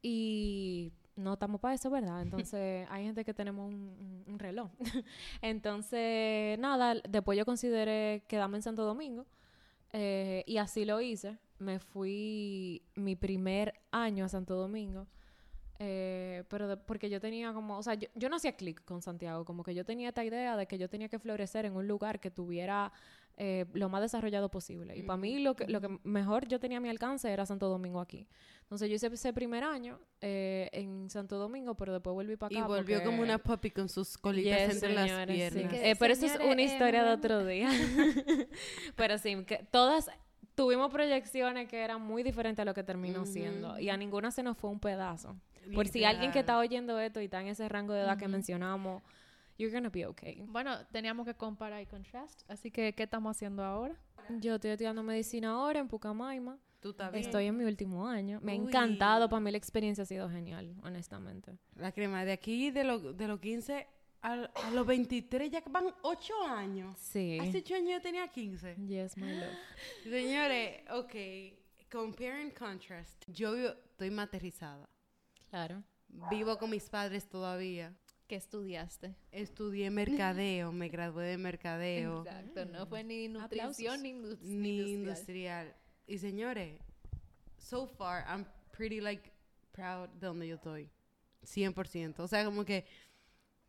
Speaker 2: y no estamos para eso, ¿verdad? Entonces, hay gente que tenemos un, un- un reloj. Entonces, nada, después yo consideré quedarme en Santo Domingo eh, y así lo hice. Me fui mi primer año a Santo Domingo. Eh, pero de- porque yo tenía como, o sea, yo, yo no hacía clic con Santiago, como que yo tenía esta idea de que yo tenía que florecer en un lugar que tuviera eh, lo más desarrollado posible. Y para mí lo que, lo que mejor yo tenía a mi alcance era Santo Domingo aquí. Entonces yo hice ese primer año eh, en Santo Domingo, pero después volví para acá.
Speaker 1: Y volvió
Speaker 2: porque-
Speaker 1: como una puppy con sus colitas
Speaker 2: Yes,
Speaker 1: entre las
Speaker 2: señores,
Speaker 1: piernas.
Speaker 2: Eh, pero eso es una
Speaker 3: eh,
Speaker 2: historia de otro día. pero sí, que todas tuvimos proyecciones que eran muy diferentes a lo que terminó siendo. Y a ninguna se nos fue un pedazo. Por si alguien que está
Speaker 1: Literal.
Speaker 2: oyendo esto y está en ese rango de edad que mencionamos, you're gonna be okay.
Speaker 3: Bueno, teníamos que comparar y contrast. Así que, ¿qué estamos haciendo ahora?
Speaker 2: Yo estoy estudiando medicina ahora en Pucamaima.
Speaker 1: Tú bien.
Speaker 2: Estoy en mi último año. Me ha
Speaker 1: Uy.
Speaker 2: encantado. Para mí la experiencia ha sido genial, honestamente.
Speaker 1: La crema de aquí, de, lo- de los 15 al- a, los 23, ya van 8 años.
Speaker 2: Sí.
Speaker 1: Hace 8 años yo tenía 15.
Speaker 2: Yes, my love.
Speaker 1: Señores, ok. Compare and contrast. Yo estoy materrizada.
Speaker 2: Claro.
Speaker 1: Vivo con mis padres todavía.
Speaker 3: ¿Qué estudiaste?
Speaker 1: Estudié mercadeo, me gradué de mercadeo.
Speaker 3: Exacto, no fue ni
Speaker 2: Aplausos.
Speaker 3: nutrición ni, indus- ni
Speaker 1: ni
Speaker 3: industrial.
Speaker 1: industrial. Y señores, so far I'm pretty like proud de donde yo estoy. 100%. O sea, como que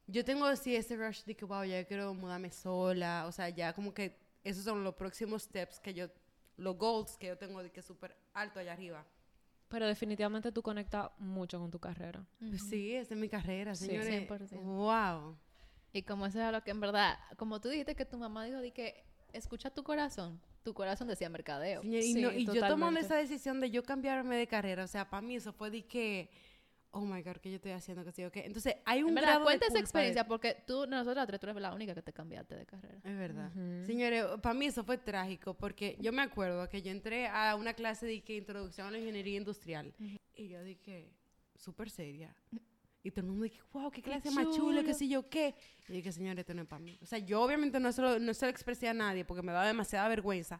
Speaker 1: yo tengo así ese rush de que, wow, ya quiero mudarme sola. O sea, ya como que esos son los próximos steps que yo, los goals que yo tengo de que súper alto allá arriba.
Speaker 2: Pero definitivamente tú conectas mucho con tu carrera.
Speaker 1: Pues Sí, esa es mi carrera,
Speaker 2: Sí,
Speaker 1: señores.
Speaker 3: 100%.
Speaker 1: Wow.
Speaker 3: Y como eso era lo que en verdad, como tú dijiste que tu mamá dijo de que escucha tu corazón, tu corazón decía mercadeo.
Speaker 1: Y, no- y yo tomando esa decisión de yo cambiarme de carrera, o sea, para mí eso fue de que, oh my God, ¿qué yo estoy haciendo? Que sí, ok. Entonces, hay un
Speaker 3: En verdad,
Speaker 1: grado de
Speaker 3: cuenta esa
Speaker 1: culpa de-
Speaker 3: experiencia porque tú, nosotros tres, tú eres la única que te cambiaste de carrera.
Speaker 1: Es verdad.
Speaker 2: Ujú.
Speaker 1: Señores, para mí eso fue trágico porque yo me acuerdo que yo entré a una clase de que introducción a la ingeniería industrial y yo dije, súper seria. Y todo el mundo dice, wow, qué clase más chulo, qué sé yo qué. Y dije, señor, esto no es para mí. O sea, yo obviamente no se, lo, no se lo expresé a nadie porque me daba demasiada vergüenza.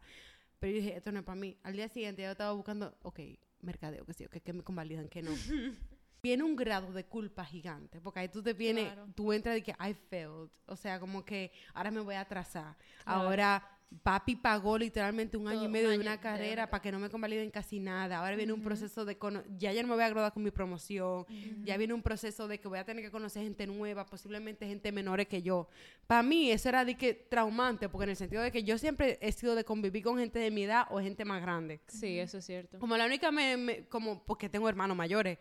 Speaker 1: Pero yo dije, esto no es para mí. Al día siguiente yo estaba buscando, ok, mercadeo, qué sé yo, que, que me convalidan, que no. viene un grado de culpa gigante, porque ahí tú te vienes,
Speaker 3: Claro.
Speaker 1: tú entras de que I failed, o sea, como que ahora me voy a atrasar, ahora papi pagó literalmente un año y medio
Speaker 3: un
Speaker 1: de una carrera para que no me convaliden casi nada, ahora viene un proceso de, cono- ya yo no me voy a graduar con mi promoción, ya viene un proceso de que voy a tener que conocer gente nueva, posiblemente gente menores que yo. Para mí eso era de que traumante, porque en el sentido de que yo siempre he sido de convivir con gente de mi edad o gente más grande.
Speaker 2: Sí, eso es cierto.
Speaker 1: Como la única, me, me- como, porque tengo hermanos mayores.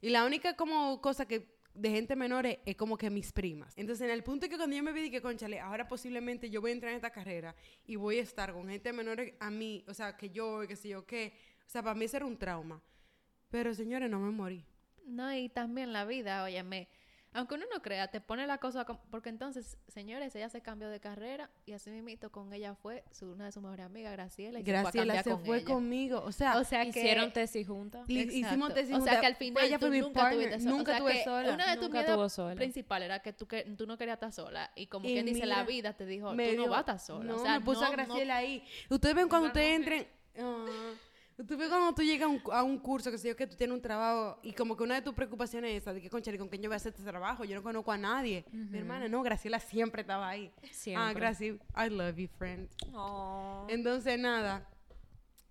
Speaker 1: Y la única como cosa que de gente menores es como que mis primas. Entonces, en el punto que cuando yo me vi, que conchale, ahora posiblemente yo voy a entrar en esta carrera y voy a estar con gente menores a mí, o sea, que yo, y qué sé yo qué. O sea, para mí eso era un trauma. Pero, señores, no me morí.
Speaker 3: No, y también la vida, óyeme, aunque uno no crea, te pone la cosa, porque entonces, señores, ella se cambió de carrera y así mismito con ella fue su, una de sus mejores amigas, Graciela, y se fue a
Speaker 1: Graciela se
Speaker 3: con
Speaker 1: fue
Speaker 3: ella.
Speaker 1: conmigo. O sea,
Speaker 3: O sea que...
Speaker 2: Hicieron tesis juntas.
Speaker 1: hicimos tesis
Speaker 3: O sea
Speaker 1: juntas.
Speaker 3: que al final
Speaker 1: ella fue
Speaker 3: tú
Speaker 1: mi
Speaker 3: nunca
Speaker 1: partner.
Speaker 3: tuviste sola.
Speaker 1: Nunca
Speaker 3: O sea
Speaker 1: tuve sola.
Speaker 3: Una de tus miedos principales era que tú, que tú no querías estar sola. Y como
Speaker 1: Y
Speaker 3: quien dice, la vida te dijo, tú no vas a estar sola.
Speaker 1: No,
Speaker 3: o sea,
Speaker 1: me puso
Speaker 3: no-
Speaker 1: a
Speaker 3: no-
Speaker 1: Graciela ahí. Ustedes ven cuando ustedes entren. Ah, ustedes ven cuando tú llegas a un, a un curso, que sé yo, que tú tienes un trabajo y como que una de tus preocupaciones es esa, de que, concha, ¿con quién yo voy a hacer este trabajo? Yo no conozco a nadie. Mi hermana, no, Graciela siempre estaba ahí.
Speaker 2: Siempre.
Speaker 1: Ah, Graciela, I love you, friend.
Speaker 2: Oh.
Speaker 1: Entonces, nada.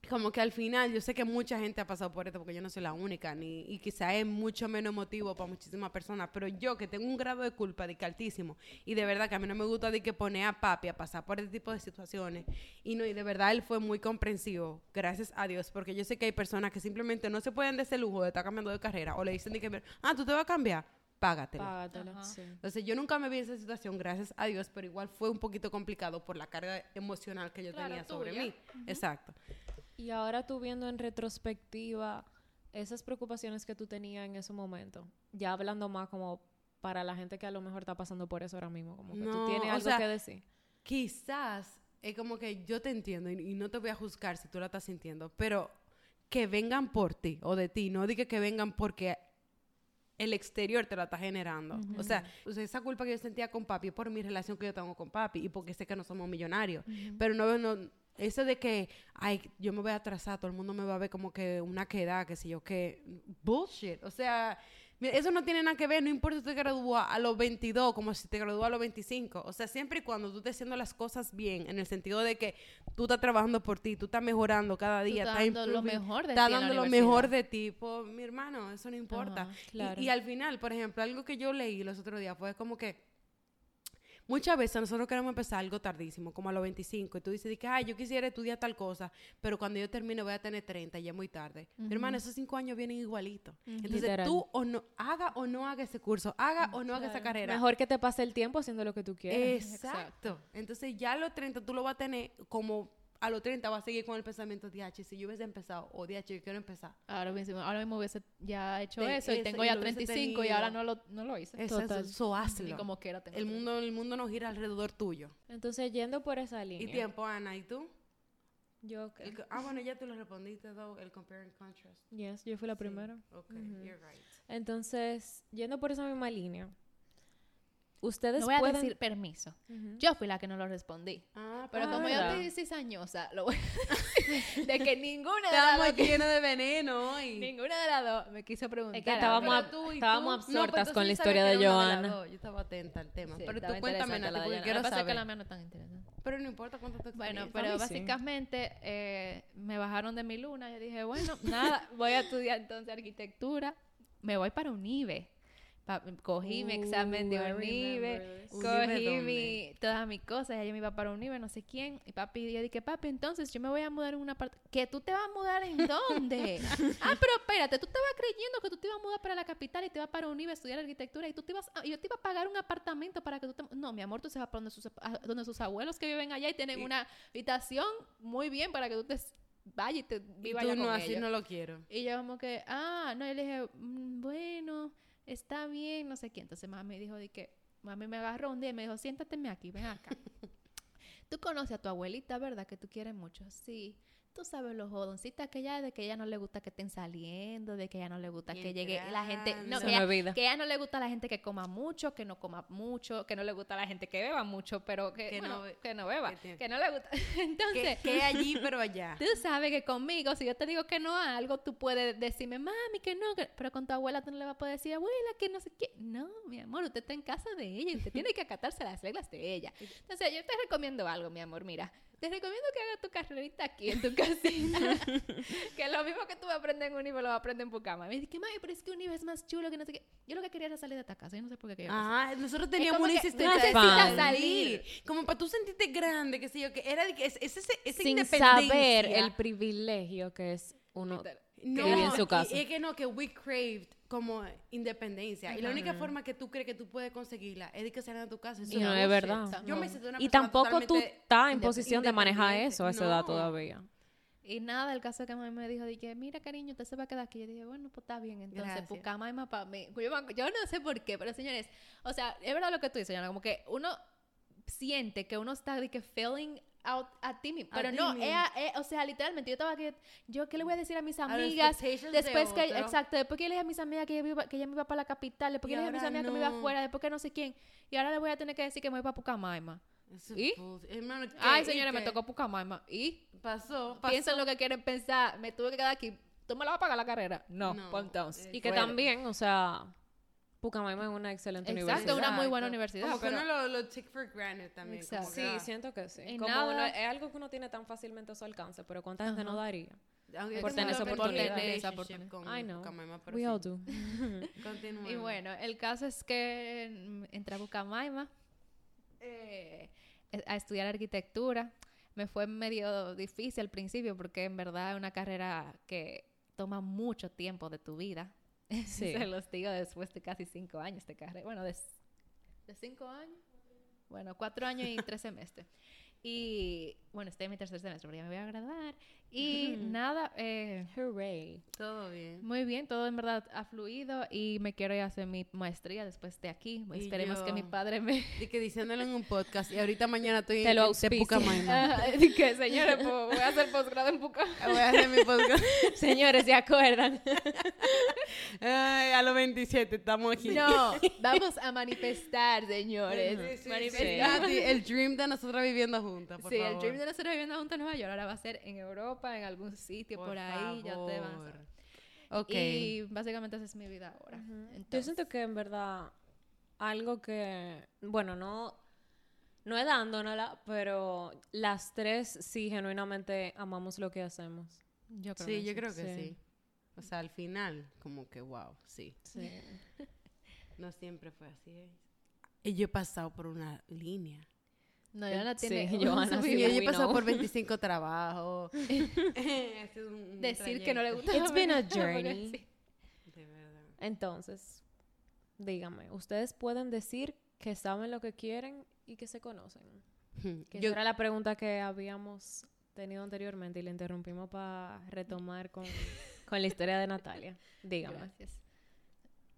Speaker 1: Como que al final, yo sé que mucha gente ha pasado por esto porque yo no soy la única, ni, y quizá es mucho menos emotivo para muchísimas personas, pero yo que tengo un grado de culpa de que altísimo, y de verdad que a mí no me gusta de que pone a papi a pasar por este tipo de situaciones, y no, y de verdad él fue muy comprensivo, gracias a Dios, porque yo sé que hay personas que simplemente no se pueden de ese lujo de estar cambiando de carrera, o le dicen de que, ah, tú te vas a cambiar, págatelo.
Speaker 2: Págatela, sí.
Speaker 1: Entonces yo nunca me vi en esa situación, gracias a Dios, pero igual fue un poquito complicado por la carga emocional que yo
Speaker 3: Claro,
Speaker 1: tenía sobre
Speaker 3: tuya.
Speaker 1: mí. Exacto.
Speaker 2: Y ahora tú viendo en retrospectiva esas preocupaciones que tú tenías en ese momento, ya hablando más como para la gente que a lo mejor está pasando por eso ahora mismo, como que
Speaker 1: No,
Speaker 2: tú tienes algo
Speaker 1: sea,
Speaker 2: que decir.
Speaker 1: Quizás es como que yo te entiendo y, y no te voy a juzgar si tú la estás sintiendo, pero que vengan por ti o de ti, no diga que vengan porque el exterior te la está generando. o, sea, o sea, esa culpa que yo sentía con papi es por mi relación que yo tengo con papi y porque sé que no somos millonarios. Pero no, no, eso de que, ay, yo me voy a atrasar, todo el mundo me va a ver como que una queda, que sé yo, que bullshit. O sea, eso no tiene nada que ver, no importa si te gradúas a los 22 como si te gradúas a los 25. O sea, siempre y cuando tú estés haciendo las cosas bien, en el sentido de que tú estás trabajando por ti, tú estás mejorando cada día,
Speaker 3: estás
Speaker 1: estás
Speaker 3: dando lo mejor de
Speaker 1: estás
Speaker 3: ti
Speaker 1: dando lo mejor de ti. Pues, mi hermano, eso no importa.
Speaker 3: Ajá,
Speaker 1: Y- y, al final, por ejemplo, algo que yo leí los otros días fue como que muchas veces nosotros queremos empezar algo tardísimo, como a los 25, y tú dices, que, ay, yo quisiera estudiar tal cosa, pero cuando yo termine voy a tener 30 y ya es muy tarde. Mi hermano, esos cinco años vienen igualitos. Entonces,
Speaker 2: Literal.
Speaker 1: tú o no, haga o no haga ese curso, haga o no haga esa carrera.
Speaker 2: Mejor que te pase el tiempo haciendo lo que tú quieres.
Speaker 1: Exacto. Entonces, ya a los 30 tú lo vas a tener como a los 30 vas a seguir con el pensamiento de, "H, si yo hubiese empezado, o de, "H, yo quiero empezar.
Speaker 3: Ahora mismo, ahora mismo hubiese ya hecho eso y tengo
Speaker 1: y
Speaker 3: ya
Speaker 1: lo hubiese
Speaker 3: 35 y ahora no lo, no lo hice.
Speaker 1: Eso,
Speaker 2: Total.
Speaker 1: eso, eso hazlo.
Speaker 3: Ni como quiera tengo
Speaker 1: el mundo, el mundo no gira alrededor tuyo.
Speaker 2: Entonces, yendo por esa
Speaker 1: Y
Speaker 2: línea.
Speaker 1: tiempo, Ana, ¿y tú?
Speaker 2: Yo,
Speaker 1: El co- ah, bueno, ya tú lo respondiste, though, el compare and contrast.
Speaker 2: yes, yo fui la
Speaker 1: Sí,
Speaker 2: primera.
Speaker 1: Ok, you're right.
Speaker 2: Entonces, yendo por esa misma línea, ustedes
Speaker 3: No voy a
Speaker 2: pueden...
Speaker 3: decir permiso. Yo fui la que no lo respondí.
Speaker 1: Ah,
Speaker 3: Pero
Speaker 2: Ah,
Speaker 3: como yo estoy cizañosa, lo voy a decir de que ninguna de las
Speaker 1: Estamos
Speaker 3: dos,
Speaker 1: aquí llenos de veneno hoy.
Speaker 3: ninguna de las dos me quiso preguntar.
Speaker 2: Es que estábamos
Speaker 3: algo.
Speaker 2: a-
Speaker 1: Tú y
Speaker 2: estábamos
Speaker 1: tú. Pues
Speaker 2: absortas con la historia de
Speaker 1: dos. Yo estaba atenta al tema.
Speaker 3: Sí,
Speaker 1: pero tú cuéntame, Nati, porque quiero
Speaker 3: Lo que pasa es que
Speaker 1: saber.
Speaker 3: la mía no es tan interesante.
Speaker 1: Pero no importa cuánto te
Speaker 3: Bueno, pero
Speaker 2: sí.
Speaker 3: básicamente eh, me bajaron de mi luna. Yo dije, bueno, nada, voy a estudiar entonces arquitectura. Me voy para UNIBE. Pa- cogí mi examen de.
Speaker 1: ¿Unive
Speaker 3: cogí mi, todas mis cosas. Ya yo me iba para UNIBE, no sé quién. Y papi, yo dije, papi, entonces yo me voy a mudar en una parte. ¿Que tú te vas a mudar en dónde? ah, pero espérate, tú estabas creyendo que tú te ibas a mudar para la capital y te vas para UNIBE a estudiar arquitectura y tú te ibas a- y yo te iba a pagar un apartamento para que tú te... No, mi amor, tú se vas para donde sus, a- donde sus abuelos que viven allá y tienen
Speaker 1: Y-
Speaker 3: una habitación muy bien para que tú te vayas y te
Speaker 1: Y
Speaker 3: vivas
Speaker 1: tú
Speaker 3: allá
Speaker 1: no,
Speaker 3: con
Speaker 1: así
Speaker 3: ellos.
Speaker 1: no lo quiero.
Speaker 3: Y yo como que, ah, no, y le dije, "Mm, bueno, está bien, no sé qué. Entonces mami dijo de que, mami me agarró un día y me dijo, siéntateme aquí, ven acá. Tú conoces a tu abuelita, ¿verdad? Que tú quieres mucho. Sí. Tú sabes, los jodoncitas que ella, de que ella no le gusta que estén saliendo, de que ella no le gusta que llegue la gente, no, que ella, que ella no le gusta la gente que coma mucho, que no coma mucho, que no le gusta la gente que beba mucho, pero que,
Speaker 1: Que
Speaker 3: bueno,
Speaker 1: no
Speaker 3: que no beba,
Speaker 1: que
Speaker 3: no le gusta. Entonces,
Speaker 1: Que, que allí, pero allá.
Speaker 3: Tú sabes que conmigo, si yo te digo que no a algo, tú puedes decirme, mami, que no, que-". pero con tu abuela tú no le vas a poder decir, abuela, que no sé qué. No, mi amor, usted está en casa de ella y usted tiene que acatarse a las reglas de ella. Entonces, yo te recomiendo algo, mi amor, mira. Te recomiendo que hagas tu carrerita aquí en tu casita. que lo mismo que tú vas a aprender en Unive lo vas a aprender en Pucama. Me dice, mami, pero es que Unive es más chulo que no sé qué. Yo lo que quería era salir de esta casa. Yo no sé por qué quería
Speaker 1: Ajá, nosotros teníamos una
Speaker 3: que
Speaker 1: existencia
Speaker 2: necesitas
Speaker 3: salir.
Speaker 1: Como para tú sentirte grande, que sé yo, que era de que es, es ese, esa
Speaker 2: Sin
Speaker 1: independencia.
Speaker 2: saber el privilegio que es uno.
Speaker 1: No,
Speaker 2: vive en su
Speaker 1: y-
Speaker 2: casa.
Speaker 1: Y, es que no, que we craved como independencia. Y la
Speaker 3: Ajá.
Speaker 1: única forma que tú crees que tú puedes conseguirla es de que salgan a tu casa. Eso
Speaker 2: Y no es verdad.
Speaker 1: Yo me
Speaker 3: No.
Speaker 1: siento una
Speaker 2: Y tampoco tú estás en posición de manejar eso a esa edad
Speaker 1: No.
Speaker 2: todavía.
Speaker 3: Y nada, el caso es que mami me dijo, dije, mira cariño, usted se va a quedar aquí. Yo dije, bueno, pues está bien. Entonces,
Speaker 1: Gracias.
Speaker 3: Pucamaima para mí. Yo, me- yo no sé por qué, pero señores, o sea, es verdad lo que tú dices, Yana, como que uno siente que uno está de que failing out a ti mismo. Pero no,
Speaker 1: mismo.
Speaker 3: es a- es- o sea, literalmente, yo estaba aquí, yo qué le voy a decir a mis amigas
Speaker 1: de
Speaker 3: después que,
Speaker 1: otro.
Speaker 3: exacto, después que le dije a mis amigas que, yo iba- que ella me iba para la capital, después que le dije a mis amigas que me iba afuera, después que no sé quién. Y ahora le voy a tener que decir que me voy para Pucamaima. ¿Y? Ay,
Speaker 1: ¿Y
Speaker 3: señores, me tocó Pucamaima. ¿Y?
Speaker 1: Pasó, pasó.
Speaker 3: piensen lo que quieren pensar. Me tuve que quedar aquí. ¿Tú me la vas a pagar la carrera? No,
Speaker 1: No,
Speaker 3: pues entonces.
Speaker 1: eh,
Speaker 2: Y que
Speaker 3: fuera.
Speaker 2: también, o sea, Pucamaima es una excelente
Speaker 3: Exacto,
Speaker 2: universidad.
Speaker 3: una muy buena
Speaker 1: Exacto.
Speaker 3: universidad,
Speaker 1: Como que
Speaker 3: pero-
Speaker 1: uno lo, lo take for granted también.
Speaker 3: Exacto.
Speaker 1: que,
Speaker 2: Sí,
Speaker 1: ah,
Speaker 2: siento que sí.
Speaker 3: Y
Speaker 2: Como
Speaker 3: nada-
Speaker 2: uno- es algo que uno tiene tan fácilmente a su alcance, pero ¿cuánta gente no
Speaker 3: Ajá.
Speaker 2: daría?
Speaker 1: aunque
Speaker 2: por tener esa
Speaker 1: un
Speaker 2: oportunidad.
Speaker 3: oportunidad.
Speaker 1: con
Speaker 2: I know. We
Speaker 1: sí.
Speaker 2: all do.
Speaker 3: Y bueno, el caso es que entré a Bucamaima eh, a estudiar arquitectura. Me fue medio difícil al principio porque en verdad es una carrera que toma mucho tiempo de tu vida.
Speaker 2: Sí.
Speaker 3: Se los digo después de casi cinco años de carrera. Bueno, de, cinco años. Bueno, cuatro años y tres semestres. Y bueno, estoy en mi tercer semestre, pero ya me voy a graduar. Y
Speaker 2: Ujú.
Speaker 3: nada, eh,
Speaker 2: Hooray.
Speaker 1: Todo bien.
Speaker 3: muy bien, todo en verdad ha fluido y me quiero ir a hacer mi maestría después de aquí.
Speaker 1: Y
Speaker 3: Esperemos que mi padre me...
Speaker 1: Y que diciéndolo en un podcast. Y ahorita mañana estoy
Speaker 2: Te lo
Speaker 1: en. Pucamaima.
Speaker 3: Ah, que señores, pues, voy a hacer posgrado en Pucamaima.
Speaker 1: Voy a hacer mi podcast.
Speaker 2: Señores, ¿se acuerdan?
Speaker 1: Ay, a los 27 estamos aquí.
Speaker 3: No, vamos a manifestar, señores.
Speaker 1: Sí, sí, sí.
Speaker 3: manifestar.
Speaker 1: Ah, sí, el dream de nosotros viviendo juntas, por
Speaker 3: sí,
Speaker 1: favor.
Speaker 3: el dream de nosotros viviendo juntos en Nueva York ahora va a ser en Europa, en algún sitio por, ahí, ya te van a
Speaker 1: favor.
Speaker 3: saber.
Speaker 1: Ok.
Speaker 3: Y básicamente esa es mi vida ahora.
Speaker 2: Yo
Speaker 3: Entonces,
Speaker 2: siento que en verdad algo que, bueno, no, no es dándonosla, pero las tres sí genuinamente amamos lo que hacemos.
Speaker 3: yo creo
Speaker 1: sí,
Speaker 3: que
Speaker 1: yo creo que
Speaker 2: sí.
Speaker 1: sí. O sea, al final, como que wow, sí.
Speaker 2: Sí.
Speaker 1: No siempre fue así. ¿eh? Y yo he pasado por una línea.
Speaker 3: No, Joana
Speaker 2: Sí,
Speaker 3: tiene
Speaker 2: Joana sí,
Speaker 1: Sí, he
Speaker 2: we
Speaker 1: pasado
Speaker 2: know.
Speaker 1: por 25 trabajos. Un- un
Speaker 3: Decir que no le gusta.
Speaker 2: It's been a journey.
Speaker 3: sí.
Speaker 1: De verdad.
Speaker 2: Entonces, dígame, ustedes pueden decir que saben lo que quieren y que se conocen. Que
Speaker 1: Yo-
Speaker 2: esa era la pregunta que habíamos tenido anteriormente y le interrumpimos para retomar con, con la historia de Natalia. Dígame.
Speaker 3: Gracias.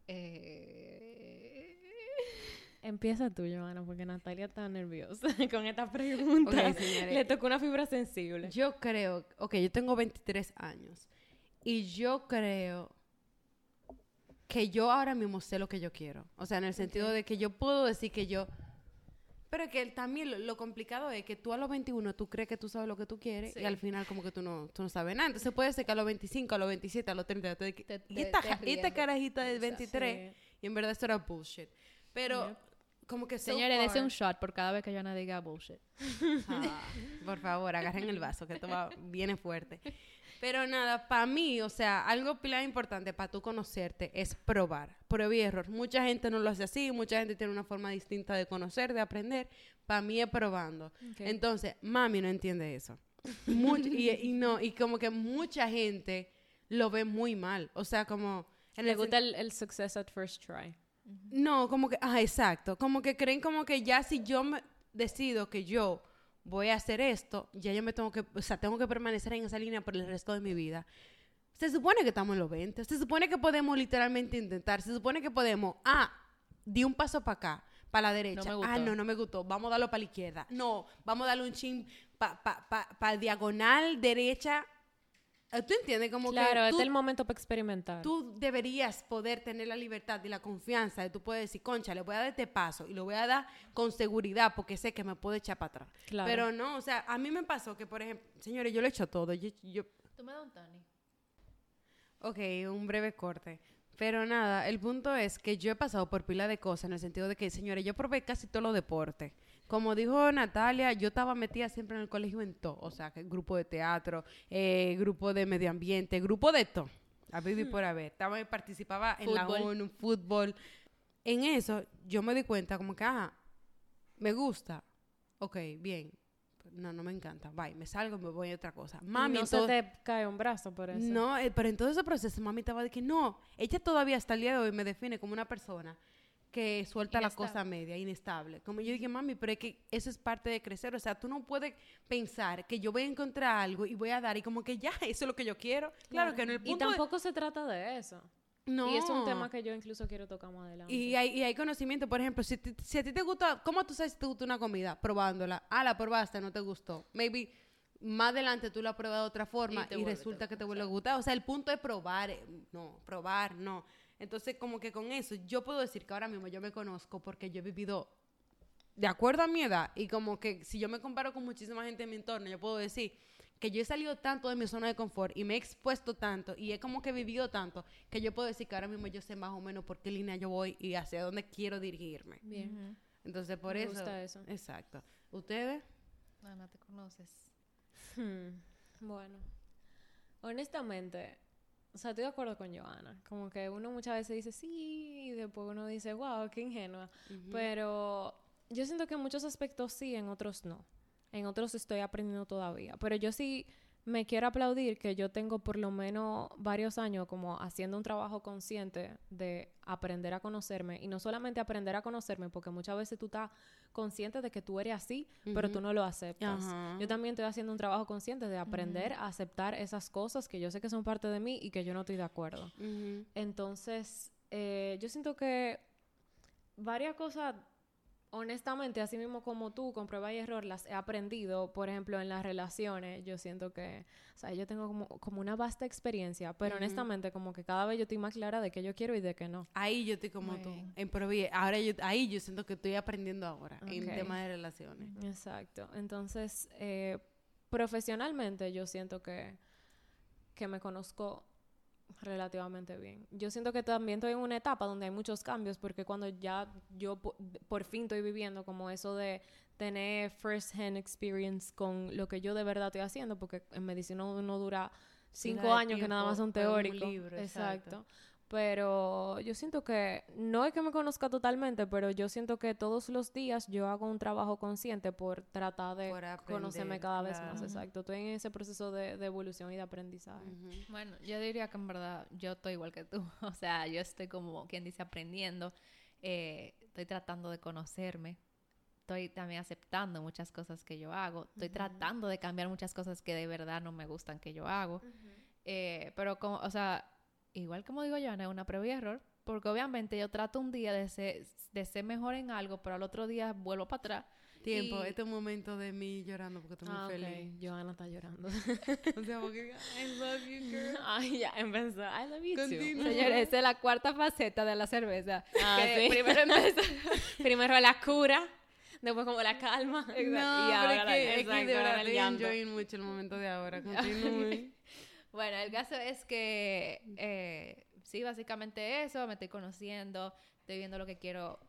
Speaker 3: Eh,
Speaker 2: Empieza tú, Joana, porque Natalia está nerviosa con esta pregunta.
Speaker 1: Ok, señores.
Speaker 2: Le tocó una fibra sensible.
Speaker 1: Yo creo, ok, yo tengo 23 años y yo creo que yo ahora mismo sé lo que yo quiero. O sea, en el sentido de que yo puedo decir que yo... Pero que también lo, lo complicado es que tú a los 21 tú crees que tú sabes lo que tú quieres y
Speaker 3: Sí.
Speaker 1: al final como que tú no, tú no sabes nada. Entonces puede ser que a los 25, a los 27, a los 30, te,
Speaker 3: Te-
Speaker 1: y esta,
Speaker 3: te
Speaker 1: y esta carajita de
Speaker 3: Exacto.
Speaker 1: 23 y en verdad esto era bullshit. Pero como que so
Speaker 3: Señores, dese
Speaker 1: far-
Speaker 3: un shot por cada vez que Joana diga bullshit.
Speaker 1: Ah, por favor, agarren el vaso, que esto va, viene fuerte. Pero nada, para mí, o sea, algo pilar importante para tú conocerte es probar, prueba y error. Mucha gente no lo hace así, mucha gente tiene una forma distinta de conocer, de aprender. Para mí es probando. Entonces, mami no entiende eso. Much- y, y no, y como que mucha gente lo ve muy mal. O sea, como... en
Speaker 2: Le
Speaker 1: el
Speaker 2: gusta el, el success at first try.
Speaker 1: No, como que, ah, exacto. Como que creen como que ya si yo me decido que yo voy a hacer esto, ya yo me tengo que, o sea, tengo que permanecer en esa línea por el resto de mi vida. Se supone que estamos en los 20, se supone que podemos literalmente intentar, se supone que podemos, ah, di un paso para acá, para la derecha.
Speaker 3: No
Speaker 1: ah, no, no me gustó. Vamos a darlo para la izquierda. No, vamos a darle un chin para pa, pa, pa diagonal derecha. Eh, ¿Tú entiendes? Como
Speaker 2: Claro,
Speaker 1: que tú,
Speaker 2: es el momento para experimentar.
Speaker 1: tú deberías poder tener la libertad y la confianza de tú puedes decir, concha, le voy a dar este paso y lo voy a dar con seguridad porque sé que me puedo echar para atrás.
Speaker 2: Claro.
Speaker 1: Pero no, o sea, a mí me pasó que, por ejemplo, señores, yo lo he hecho todo. Yo, yo,
Speaker 3: Tú me das un Tony.
Speaker 1: Ok, un breve corte. Pero nada, el punto es que yo he pasado por pila de cosas en el sentido de que, señores, yo probé casi todos los deportes. Como dijo Natalia, yo estaba metida siempre en el colegio en todo. O sea, grupo de teatro, eh, grupo de medio ambiente, grupo de todo. A vivir por haber. Estaba, participaba en la
Speaker 3: Fútbol.
Speaker 1: ONU, fútbol. En eso, yo me di cuenta como que, ah, me gusta. Ok, bien. No, no me encanta. Bye, me salgo me voy a otra cosa. Mami,
Speaker 2: no
Speaker 1: entonces-
Speaker 2: se te cae un brazo por eso.
Speaker 1: no, eh, pero en todo ese proceso mami estaba de que no, ella todavía hasta el día de hoy me define como una persona que suelta la cosa media, inestable. Como yo dije, mami, pero es que eso es parte de crecer. O sea, tú no puedes pensar que yo voy a encontrar algo y voy a dar y como que ya, eso es lo que yo quiero. Claro, que en el punto
Speaker 2: Y
Speaker 1: de-
Speaker 2: tampoco se trata de eso.
Speaker 1: no.
Speaker 2: Y es un tema que yo incluso quiero tocar más adelante.
Speaker 1: Y hay, y hay conocimiento, por ejemplo, si, si a ti te gusta, ¿cómo tú sabes si te gusta una comida? Probándola. Ah, la probaste, no te gustó. Maybe más adelante tú la pruebas de otra forma
Speaker 3: Y te
Speaker 1: y,
Speaker 3: vuelve,
Speaker 1: resulta
Speaker 3: te
Speaker 1: que te vuelve a gustar. O sea, el punto es probar, eh, no, probar, no. Entonces, como que con eso, yo puedo decir que ahora mismo yo me conozco porque yo he vivido de acuerdo a mi edad y como que si yo me comparo con muchísima gente en mi entorno, yo puedo decir que yo he salido tanto de mi zona de confort y me he expuesto tanto y he como que vivido tanto que yo puedo decir que ahora mismo yo sé más o menos por qué línea yo voy y hacia dónde quiero dirigirme.
Speaker 2: Bien.
Speaker 1: Entonces, por
Speaker 2: Me
Speaker 1: eso.
Speaker 2: gusta eso.
Speaker 1: Exacto. ¿Ustedes?
Speaker 3: No, no te conoces.
Speaker 2: Hmm, Bueno, honestamente, o sea, estoy de acuerdo con Joana. Como que uno muchas veces dice sí, y después uno dice, wow, qué ingenua. Pero yo siento que en muchos aspectos sí, en otros no. En otros estoy aprendiendo todavía. Pero yo sí me quiero aplaudir que yo tengo por lo menos varios años como haciendo un trabajo consciente de aprender a conocerme. Y no solamente aprender a conocerme, porque muchas veces tú estás consciente de que tú eres así, pero tú no lo aceptas. Yo también estoy haciendo un trabajo consciente de aprender a aceptar esas cosas que yo sé que son parte de mí y que yo no estoy de acuerdo. Entonces, eh, yo siento que varias cosas, honestamente, así mismo como tú, con prueba y error, las he aprendido. Por ejemplo, en las relaciones, yo siento que, o sea, yo tengo como, como una vasta experiencia, pero honestamente, como que cada vez yo estoy más clara de qué yo quiero y de qué no.
Speaker 1: Ahí yo estoy como
Speaker 3: Muy
Speaker 1: tú.
Speaker 3: bien.
Speaker 1: En Ahora yo, ahí yo siento que estoy aprendiendo ahora en
Speaker 2: Ok.
Speaker 1: temas de relaciones.
Speaker 2: Exacto. Entonces, eh, profesionalmente yo siento que, que me conozco relativamente bien. Yo siento que también estoy en una etapa donde hay muchos cambios porque cuando ya yo po- por, fin estoy viviendo como eso de tener first hand experience con lo que yo de verdad estoy haciendo porque en medicina uno dura cinco años que nada más son teóricos. exacto. Pero yo siento que no es que me conozca totalmente, pero yo siento que todos los días yo hago un trabajo consciente por tratar de
Speaker 1: Por
Speaker 2: conocerme cada vez más. Exacto. Estoy en ese proceso de, de evolución y de aprendizaje.
Speaker 3: Bueno, yo diría que en verdad yo estoy igual que tú. O sea, yo estoy como quien dice aprendiendo. eh, estoy tratando de conocerme. Estoy también aceptando muchas cosas que yo hago. Estoy tratando de cambiar muchas cosas que de verdad no me gustan que yo hago. Eh, pero como, o sea, igual como digo yo, es una prueba y error. Porque obviamente yo trato un día de ser, de ser mejor en algo, pero al otro día vuelvo para atrás.
Speaker 1: Tiempo,
Speaker 3: Y-
Speaker 1: este es un momento de mí llorando porque estoy muy
Speaker 2: Ah, ok.
Speaker 1: feliz.
Speaker 2: Joana está llorando.
Speaker 1: O sea, porque I love you, girl.
Speaker 2: Ay, ya empezó. I love you too.
Speaker 1: Continúa.
Speaker 3: Señores, esa es la cuarta faceta de la cerveza.
Speaker 2: Ah,
Speaker 3: que
Speaker 2: sí.
Speaker 3: primero empezó.
Speaker 2: Primero la cura, después como la calma.
Speaker 1: No,
Speaker 2: y
Speaker 1: pero
Speaker 2: ahora
Speaker 1: es
Speaker 2: la-
Speaker 1: que, es que
Speaker 2: exacto,
Speaker 1: de verdad enjoying mucho el momento de ahora. Continúen.
Speaker 3: Bueno, el caso es que eh, sí, básicamente eso, me estoy conociendo, estoy viendo lo que quiero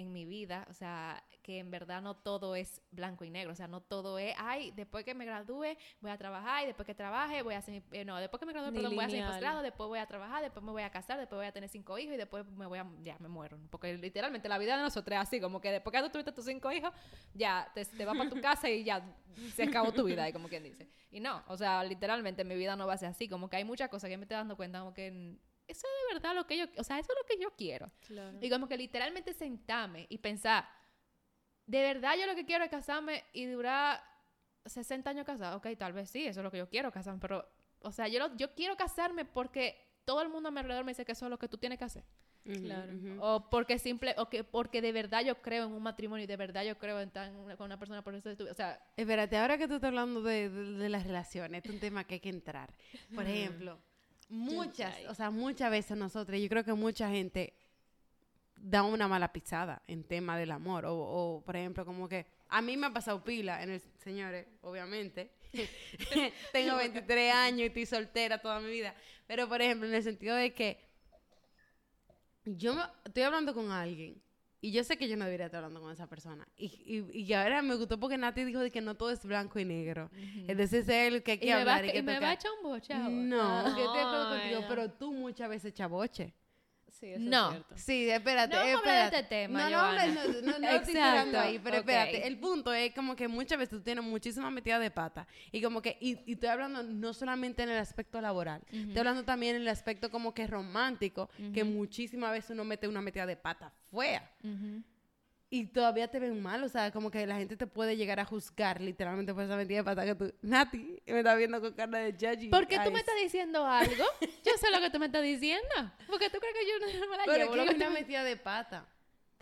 Speaker 3: en mi vida, o sea, que en verdad no todo es blanco y negro, o sea, no todo es, ay, después que me gradúe voy a trabajar y después que trabaje voy a hacer mi, eh, no, después que me gradúe, perdón, voy a hacer mi posgrado, después voy a trabajar, después me voy a casar, después voy a tener cinco hijos y después me voy a, ya me muero, porque literalmente la vida de nosotros es así, como que después que tú tuviste tus cinco hijos, ya te, te vas para tu casa y ya se acabó tu vida, y como quien dice. Y no, o sea, literalmente mi vida no va a ser así, como que hay muchas cosas que me estoy dando cuenta, como que eso es de verdad lo que yo, o sea, eso es lo que yo quiero.
Speaker 2: Claro.
Speaker 3: Y como que literalmente sentarme y pensar, de verdad yo lo que quiero es casarme y durar 60 años casado. Ok, tal vez sí, eso es lo que yo quiero, casarme, pero, o sea, yo, lo- yo quiero casarme porque todo el mundo a mi alrededor me dice que eso es lo que tú tienes que hacer.
Speaker 2: Claro.
Speaker 3: O porque simple, o que porque de verdad yo creo en un matrimonio y de verdad yo creo en estar con una persona por eso de tu vida. O sea,
Speaker 1: Espérate, ahora que tú estás hablando de, de- de las relaciones, es un tema que hay que entrar. Por ejemplo, muchas, o sea, muchas veces nosotros, yo creo que mucha gente da una mala pisada en tema del amor. O, o, por ejemplo, como que a mí me ha pasado pila en el, señores, obviamente. Tengo 23 años y estoy soltera toda mi vida. Pero, por ejemplo, en el sentido de que yo me- estoy hablando con alguien y yo sé que yo no debería estar hablando con esa persona. Y, y, y ahora me gustó porque Nati dijo de que no todo es blanco y negro. Entonces es el que hay que
Speaker 3: y me, va,
Speaker 1: hablar. y que
Speaker 3: y me va a echar un boche ahora.
Speaker 1: No, yo estoy de acuerdo
Speaker 2: Ay,
Speaker 1: contigo,
Speaker 2: no.
Speaker 1: pero tú muchas veces chaboche.
Speaker 2: Sí, eso
Speaker 3: No.
Speaker 2: es cierto.
Speaker 1: Sí, espérate,
Speaker 3: No vamos hablar de
Speaker 1: espérate.
Speaker 3: este tema,
Speaker 1: No, no,
Speaker 3: Johanna.
Speaker 1: no, no, no, no estoy tirando
Speaker 3: Exacto,
Speaker 1: ahí, pero
Speaker 3: ok.
Speaker 1: espérate. El punto es como que muchas veces tú tienes muchísima metida de pata. Y como que, y, y estoy hablando no solamente en el aspecto laboral, estoy hablando también en el aspecto como que romántico, que muchísimas veces uno mete una metida de pata fea.
Speaker 3: Ujú.
Speaker 1: Y todavía te ven mal, o sea, como que la gente te puede llegar a juzgar literalmente por esa metida de pata que tú... Nati, me está viendo con cara de judgy
Speaker 3: ¿Por qué tú me estás diciendo algo? Yo sé lo que tú me estás diciendo. Porque tú crees que yo no me la
Speaker 1: Pero es
Speaker 3: llevo.
Speaker 1: hay
Speaker 3: que
Speaker 1: una metida de pata.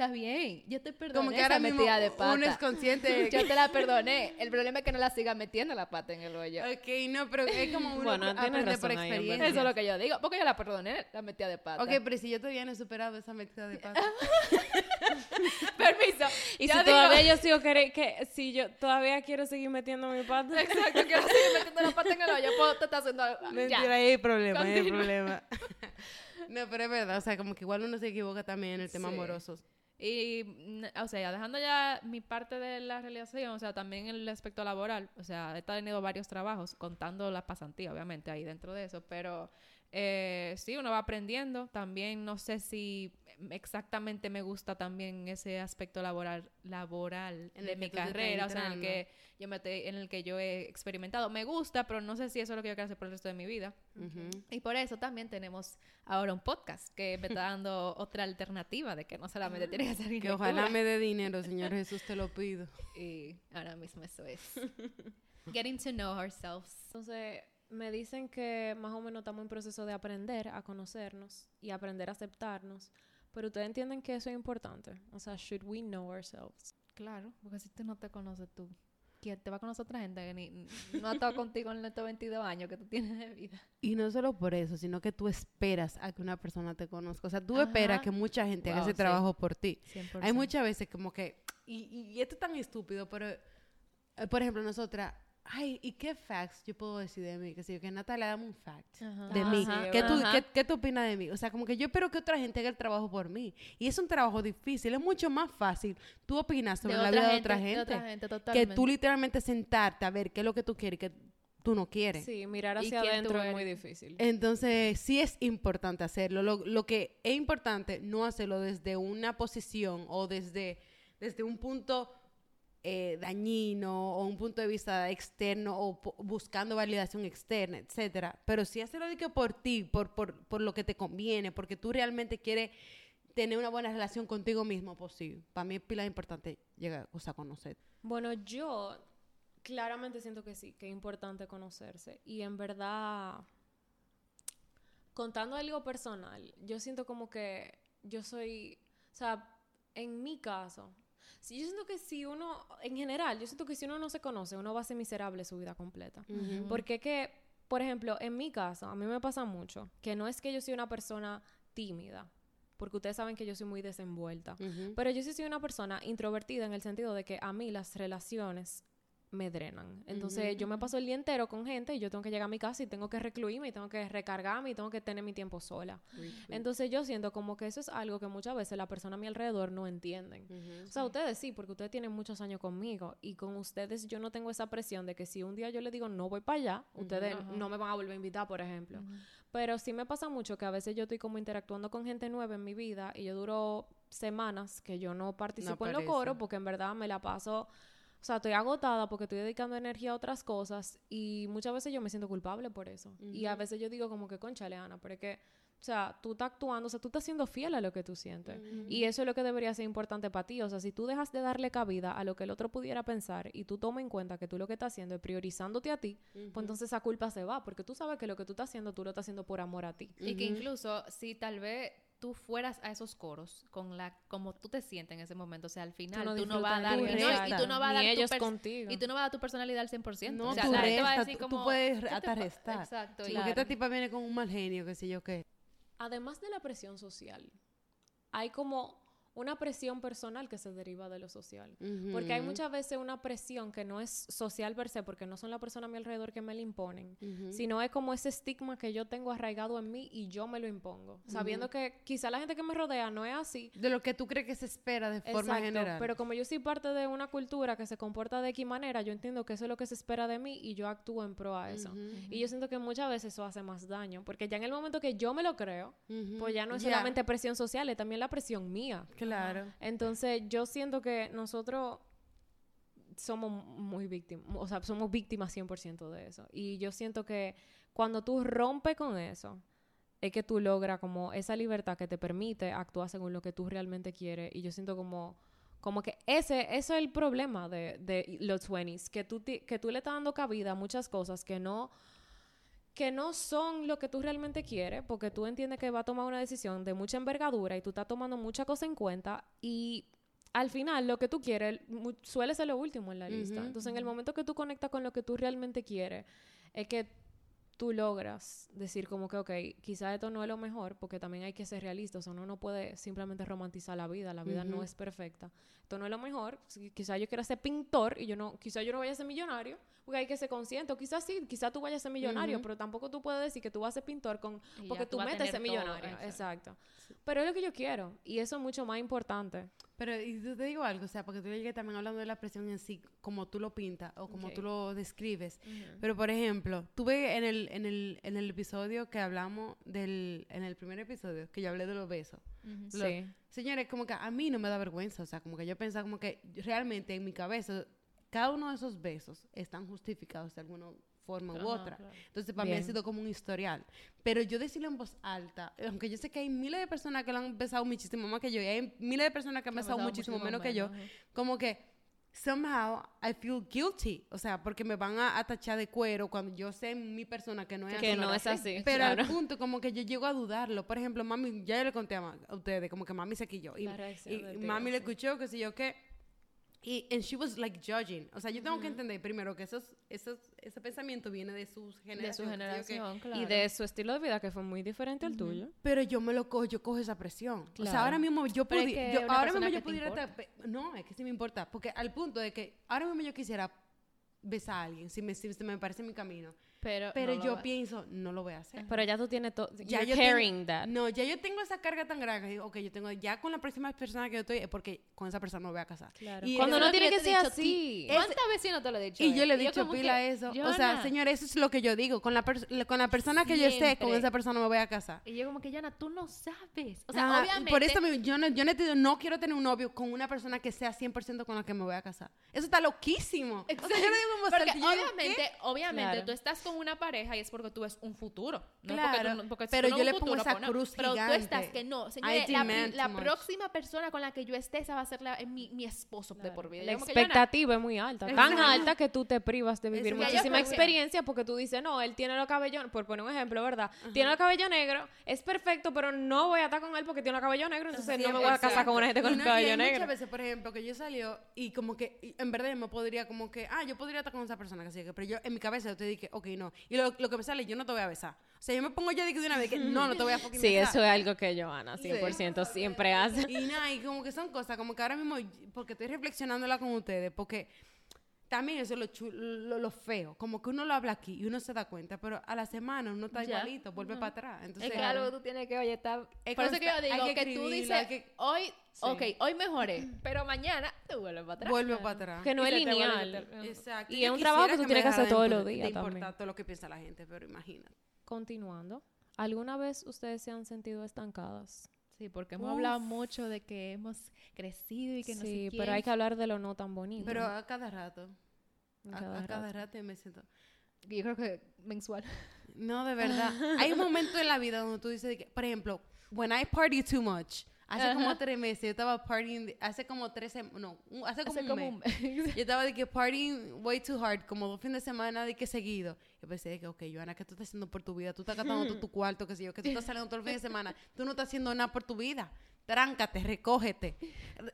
Speaker 3: Está bien, yo te perdoné
Speaker 1: Como que
Speaker 3: esa
Speaker 1: ahora mismo
Speaker 3: metida de pata.
Speaker 1: uno es consciente de
Speaker 3: Yo te la perdoné. El problema es que no la sigas metiendo la pata en el hoyo.
Speaker 1: Ok, no, pero es como uno
Speaker 2: Bueno,
Speaker 1: aprende por
Speaker 2: ahí,
Speaker 1: experiencia.
Speaker 3: Eso es lo que yo digo. Porque yo la perdoné, la metida de pata.
Speaker 1: Ok, pero si yo todavía no he superado esa metida de pata.
Speaker 3: permiso.
Speaker 2: Y si
Speaker 3: digo-
Speaker 2: todavía yo sigo querer que si yo todavía quiero seguir metiendo mi pata.
Speaker 3: Exacto, quiero seguir metiendo la pata en el hoyo. Pues te está haciendo algo.
Speaker 1: Mentira,
Speaker 3: Ya.
Speaker 1: ahí hay problema, ahí hay
Speaker 3: Continúa.
Speaker 1: problema. no, pero es verdad, o sea, como que igual uno se equivoca también en el tema
Speaker 3: Sí.
Speaker 1: amorosos.
Speaker 3: Y, mm, o sea, dejando ya mi parte de la realización, o sea, también el aspecto laboral, o sea, he tenido varios trabajos, contando la pasantía, obviamente, ahí dentro de eso, pero eh, sí, uno va aprendiendo. También no sé si exactamente me gusta también ese aspecto laboral, laboral
Speaker 1: En
Speaker 3: de mi
Speaker 1: te
Speaker 3: carrera, o sea, en el que yo me estoy- en el que yo he experimentado. Me gusta, pero no sé si eso es lo que yo quiero hacer por el resto de mi vida.
Speaker 1: Ujú.
Speaker 3: Y por eso también tenemos ahora un podcast que me está dando otra alternativa de que no solamente tiene que ser
Speaker 1: Que ojalá me dé dinero, Señor Jesús, te lo pido.
Speaker 3: Y ahora mismo eso es. Getting to know ourselves.
Speaker 2: Entonces, me dicen que más o menos estamos en proceso de aprender a conocernos y aprender a aceptarnos. Pero ustedes entienden que eso es importante. O sea, should we know ourselves?
Speaker 3: Claro, porque si tú no te conoces tú, ¿quién te va a conocer otra gente que ni, no ha estado contigo en estos 22 años que tú tienes de vida?
Speaker 1: Y no solo por eso, sino que tú esperas a que una persona te conozca. O sea, tú
Speaker 3: Ajá.
Speaker 1: esperas que mucha gente haga
Speaker 3: Wow,
Speaker 1: ese
Speaker 3: sí.
Speaker 1: trabajo por ti.
Speaker 3: 100%.
Speaker 1: Hay muchas veces como que, y, y esto es tan estúpido, pero, eh, por ejemplo, nosotras, ay, ¿y qué facts yo puedo decir de mí? Que si yo, que Natalia, dame un fact
Speaker 3: Ajá.
Speaker 1: de mí. ¿Qué, tú, qué, qué tú opinas de mí? O sea, como que yo espero que otra gente haga el trabajo por mí. Y es un trabajo difícil, es mucho más fácil tú opinas sobre
Speaker 3: De
Speaker 1: la vida de
Speaker 3: gente,
Speaker 1: otra
Speaker 3: de
Speaker 1: gente,
Speaker 3: otra gente,
Speaker 1: que tú literalmente sentarte a ver qué es lo que tú quieres y qué tú no quieres.
Speaker 2: Sí, mirar
Speaker 3: ¿Y
Speaker 2: hacia adentro es muy difícil.
Speaker 1: Entonces, sí es importante hacerlo. Lo, lo que es importante, no hacerlo desde una posición o desde, desde un punto eh, dañino o un punto de vista externo o buscando validación externa, etcétera. Pero sí hacerlo de que por ti, por, por, por lo que te conviene, porque tú realmente quieres tener una buena relación contigo mismo, pues sí. Para mí es pila importante llegar o sea, conocer.
Speaker 2: Bueno, yo claramente siento que sí, que es importante conocerse. Y en verdad, contando algo personal, yo siento como que yo soy, o sea, en mi caso, si yo siento que si uno, en general, yo siento que si uno no se conoce, uno va a ser miserable su vida completa. Porque es que, por ejemplo, en mi caso, a mí me pasa mucho que no es que yo soy una persona tímida, porque ustedes saben que yo soy muy desenvuelta. Pero yo sí soy una persona introvertida en el sentido de que a mí las relaciones me drenan. Entonces yo me paso el día entero con gente y yo tengo que llegar a mi casa y tengo que recluirme y tengo que recargarme y tengo que tener mi tiempo sola. Entonces yo siento como que eso es algo que muchas veces la persona a mi alrededor no entienden. O sea, ustedes sí, porque ustedes tienen muchos años conmigo y con ustedes yo no tengo esa presión de que si un día yo les digo no voy para allá, ustedes no me van a volver a invitar, por ejemplo. Pero sí me pasa mucho que a veces yo estoy como interactuando con gente nueva en mi vida y yo duro semanas que yo no participo en los coros porque en verdad me la paso, o sea, estoy agotada porque estoy dedicando energía a otras cosas y muchas veces yo me siento culpable por eso. Y a veces yo digo como que, concha, Leana, pero es que, o sea, tú estás actuando, o sea, tú estás siendo fiel a lo que tú sientes. Y eso es lo que debería ser importante para ti. O sea, si tú dejas de darle cabida a lo que el otro pudiera pensar y tú tomas en cuenta que tú lo que estás haciendo es priorizándote a ti, pues entonces esa culpa se va porque tú sabes que lo que tú estás haciendo, tú lo estás haciendo por amor a ti.
Speaker 3: Y que incluso si tal vez tú fueras a esos coros con la como tú te sientes en ese momento. O sea, al final
Speaker 2: no
Speaker 3: tú no, vas a dar...
Speaker 2: de
Speaker 1: tu
Speaker 3: no, y tú no vas a dar tu
Speaker 2: ellos contigo.
Speaker 3: Y tú no vas a dar tu personalidad al 100%.
Speaker 1: No,
Speaker 3: o sea,
Speaker 1: tú
Speaker 3: la gente va a decir
Speaker 1: tú-
Speaker 3: como...
Speaker 1: tú puedes
Speaker 3: ¿qué te
Speaker 1: hasta restar.
Speaker 3: Exacto.
Speaker 1: Sí, Porque esta tipa viene con un mal genio, qué sé yo qué.
Speaker 2: Además de la presión social, hay como una presión personal que se deriva de lo social. Porque hay muchas veces una presión que no es social per se, porque no son la persona a mi alrededor que me la imponen, sino es como ese estigma que yo tengo arraigado en mí y yo me lo impongo, sabiendo que quizá la gente que me rodea no es así.
Speaker 1: De lo que tú crees que se espera de forma
Speaker 2: Exacto,
Speaker 1: general.
Speaker 2: pero como yo soy parte de una cultura que se comporta de X manera, yo entiendo que eso es lo que se espera de mí y yo actúo en pro a eso. Y yo siento que muchas veces eso hace más daño, porque ya en el momento que yo me lo creo, pues ya no es solamente presión social, es también la presión mía.
Speaker 1: Claro.
Speaker 2: Entonces, yo siento que nosotros somos muy víctimas, o sea, somos víctimas 100% de eso. Y yo siento que cuando tú rompes con eso, es que tú logras como esa libertad que te permite actuar según lo que tú realmente quieres. Y yo siento como, como que ese, eso es el problema de, los 20s, que tú, que tú le estás dando cabida a muchas cosas que no que no son lo que tú realmente quieres, porque tú entiendes que va a tomar una decisión de mucha envergadura y tú estás tomando mucha cosa en cuenta y al final lo que tú quieres suele ser lo último en la lista. Entonces, en el momento que tú conectas con lo que tú realmente quieres, es que tú logras decir como que, ok, quizá esto no es lo mejor, porque también hay que ser realistas, o sea, uno no puede simplemente romantizar la vida, la vida no es perfecta. Esto no es lo mejor, quizá yo quiera ser pintor y yo no, quizá yo no vaya a ser millonario, porque hay que ser consciente, o quizás sí, quizá tú vayas a ser millonario, pero tampoco tú puedes decir que tú vas a ser pintor con,
Speaker 3: Y
Speaker 2: porque
Speaker 3: tú
Speaker 2: tú metes a ser
Speaker 3: todo,
Speaker 2: millonario,
Speaker 3: exacto.
Speaker 2: exacto. Pero es lo que yo quiero, y eso es mucho más importante.
Speaker 1: Pero y yo te digo algo, o sea, porque tú llegues también hablando de la presión en sí, como tú lo pintas o como
Speaker 2: Ok.
Speaker 1: tú lo describes. Pero, por ejemplo, tuve en el, en, el, en el episodio que hablamos del, en el primer episodio, que yo hablé de los besos.
Speaker 2: Sí.
Speaker 1: Señores, como que a mí no me da vergüenza, o sea, como que yo pensaba como que realmente en mi cabeza cada uno de esos besos están justificados de alguna forma u otra.
Speaker 3: claro.
Speaker 1: Entonces, para mí ha
Speaker 2: Bien.
Speaker 1: sido como un historial. Pero yo decirlo en voz alta, aunque yo sé que hay miles de personas que lo han besado muchísimo más que yo, y hay miles de personas que han
Speaker 3: Que
Speaker 1: besado muchísimo
Speaker 3: muchísimo
Speaker 1: menos que yo, como que somehow I feel guilty, o sea, porque me van a, a tachar de cuero cuando yo sé en mi persona que no es
Speaker 2: Que
Speaker 1: así.
Speaker 2: no es así.
Speaker 1: Pero
Speaker 2: claro.
Speaker 1: al punto como que yo llego a dudarlo. Por ejemplo, mami, ya yo le conté a, a ustedes, como que mami se quilló. Y, y
Speaker 2: tío,
Speaker 1: mami le escuchó, que sé yo qué. Y and she was like judging. O sea, yo tengo que entender primero que esos, esos, ese pensamiento viene de
Speaker 3: De su
Speaker 1: sé yo qué.
Speaker 3: generación, claro.
Speaker 2: Y de su estilo de vida, que fue muy diferente al tuyo.
Speaker 1: Pero yo me lo cojo, yo cojo esa presión. O sea,
Speaker 2: Claro.
Speaker 1: ahora mismo yo
Speaker 3: es
Speaker 1: pudiera,
Speaker 3: que
Speaker 1: yo, ahora mismo yo
Speaker 3: que
Speaker 1: pudiera estar no, es que sí me importa, porque al punto de que ahora mismo yo quisiera besar a alguien, si me, si me parece mi camino,
Speaker 3: Pero,
Speaker 1: pero
Speaker 3: no
Speaker 1: yo
Speaker 3: va-
Speaker 1: pienso, no lo voy a hacer.
Speaker 2: Pero ya tú tienes todo.
Speaker 1: Ya yo tengo-
Speaker 2: that.
Speaker 1: No, ya yo tengo esa carga tan grande. que digo, ok, yo tengo, ya con la próxima persona que yo estoy, es porque con esa persona me voy a casar.
Speaker 2: Claro.
Speaker 1: Y
Speaker 2: Cuando no tiene que ser
Speaker 1: dicho
Speaker 2: así.
Speaker 3: ¿Cuántas veces no te lo he dicho?
Speaker 1: Y yo
Speaker 3: eh?
Speaker 1: le he dicho
Speaker 3: como
Speaker 1: pila eso. O sea, señor, eso es lo que yo digo. Con la, con la persona que yo esté, con esa persona me voy a casar.
Speaker 3: Y yo como que, Yana, tú no sabes. O sea, obviamente...
Speaker 1: Por eso yo no, yo no, te digo, no quiero tener un novio con una persona que sea 100% con la que me voy a casar. Eso está loquísimo. O sea, yo le digo
Speaker 3: Porque obviamente, obviamente tú estás con una pareja y es porque tú ves un futuro. No
Speaker 1: Claro,
Speaker 3: porque tú, no- porque
Speaker 1: pero
Speaker 3: tú no
Speaker 1: yo le pongo
Speaker 3: futuro,
Speaker 1: esa
Speaker 3: pues no.
Speaker 1: cruz
Speaker 3: Pero tú
Speaker 1: gigante.
Speaker 3: estás que no. Señores, la, la próxima persona con la que yo esté, esa va a ser la, mi, mi esposo de por vida.
Speaker 2: La expectativa es muy alta, tan
Speaker 1: Exacto.
Speaker 2: alta que tú te privas de vivir muchísima experiencia porque tú dices, no, él tiene los cabellos, por poner un ejemplo, ¿verdad? Tiene el cabello negro, es perfecto, pero no voy a estar con él porque tiene el cabello negro, entonces no me voy a casar con una gente con el
Speaker 1: no-
Speaker 2: cabello
Speaker 1: hay
Speaker 2: negro.
Speaker 1: Muchas veces, por ejemplo, que yo salió y como que, y en verdad me podría como que, ah, yo podría estar con esa persona que sigue, pero yo en mi cabeza yo te dije, ok, no. Y lo, lo que me sale, yo no te voy a besar. O sea, yo me pongo ya de que de una vez que no, no te voy a fucking
Speaker 2: Sí,
Speaker 1: besar.
Speaker 2: eso es algo que Joana 100% siempre hace.
Speaker 1: Y nada, y como que son cosas, como que ahora mismo, porque estoy reflexionándola con ustedes, porque también eso es lo, chu- lo, lo feo, como que uno lo habla aquí y uno se da cuenta, pero a la semana uno está
Speaker 3: Ya.
Speaker 1: igualito, vuelve para atrás. Entonces,
Speaker 3: Es que algo tú tienes que, oye, está...
Speaker 1: Es
Speaker 3: Por eso que yo digo
Speaker 1: que
Speaker 3: que, tú dices,
Speaker 1: que-
Speaker 3: hoy,
Speaker 1: Sí.
Speaker 3: ok, hoy mejoré, pero mañana te vuelves para atrás.
Speaker 1: vuelve para atrás.
Speaker 2: Que no es lineal.
Speaker 1: Exacto.
Speaker 2: Y es un trabajo que tú tienes que hacer todos los días también.
Speaker 1: todo lo que piensa la gente, pero imagínate.
Speaker 2: Continuando, ¿alguna vez ustedes se han sentido estancadas?
Speaker 3: Sí, porque hemos
Speaker 1: Uf.
Speaker 3: hablado mucho de que hemos crecido y que no
Speaker 2: sí,
Speaker 3: sé
Speaker 2: pero hay que hablar de lo no tan bonito.
Speaker 1: Pero a cada rato.
Speaker 2: en
Speaker 1: A,
Speaker 2: cada
Speaker 1: a cada
Speaker 2: rato.
Speaker 1: rato yo me siento.
Speaker 3: Yo creo que mensual.
Speaker 1: No, de verdad. Hay un momento en la vida donde tú dices, de que, por ejemplo, when I party too much, Hace como tres meses yo estaba partying, hace como tres no, hace como,
Speaker 3: Hace
Speaker 1: un,
Speaker 3: como
Speaker 1: mes.
Speaker 3: un mes.
Speaker 1: Yo estaba de que partying way too hard, como dos fines de semana de que seguido. Yo pensé de que, ok, Joana, ¿qué tú estás haciendo por tu vida? Tú estás gastando todo tu cuarto, qué sé yo, que tú estás saliendo todo el fin de semana. Tú no estás haciendo nada por tu vida. Tráncate, recógete.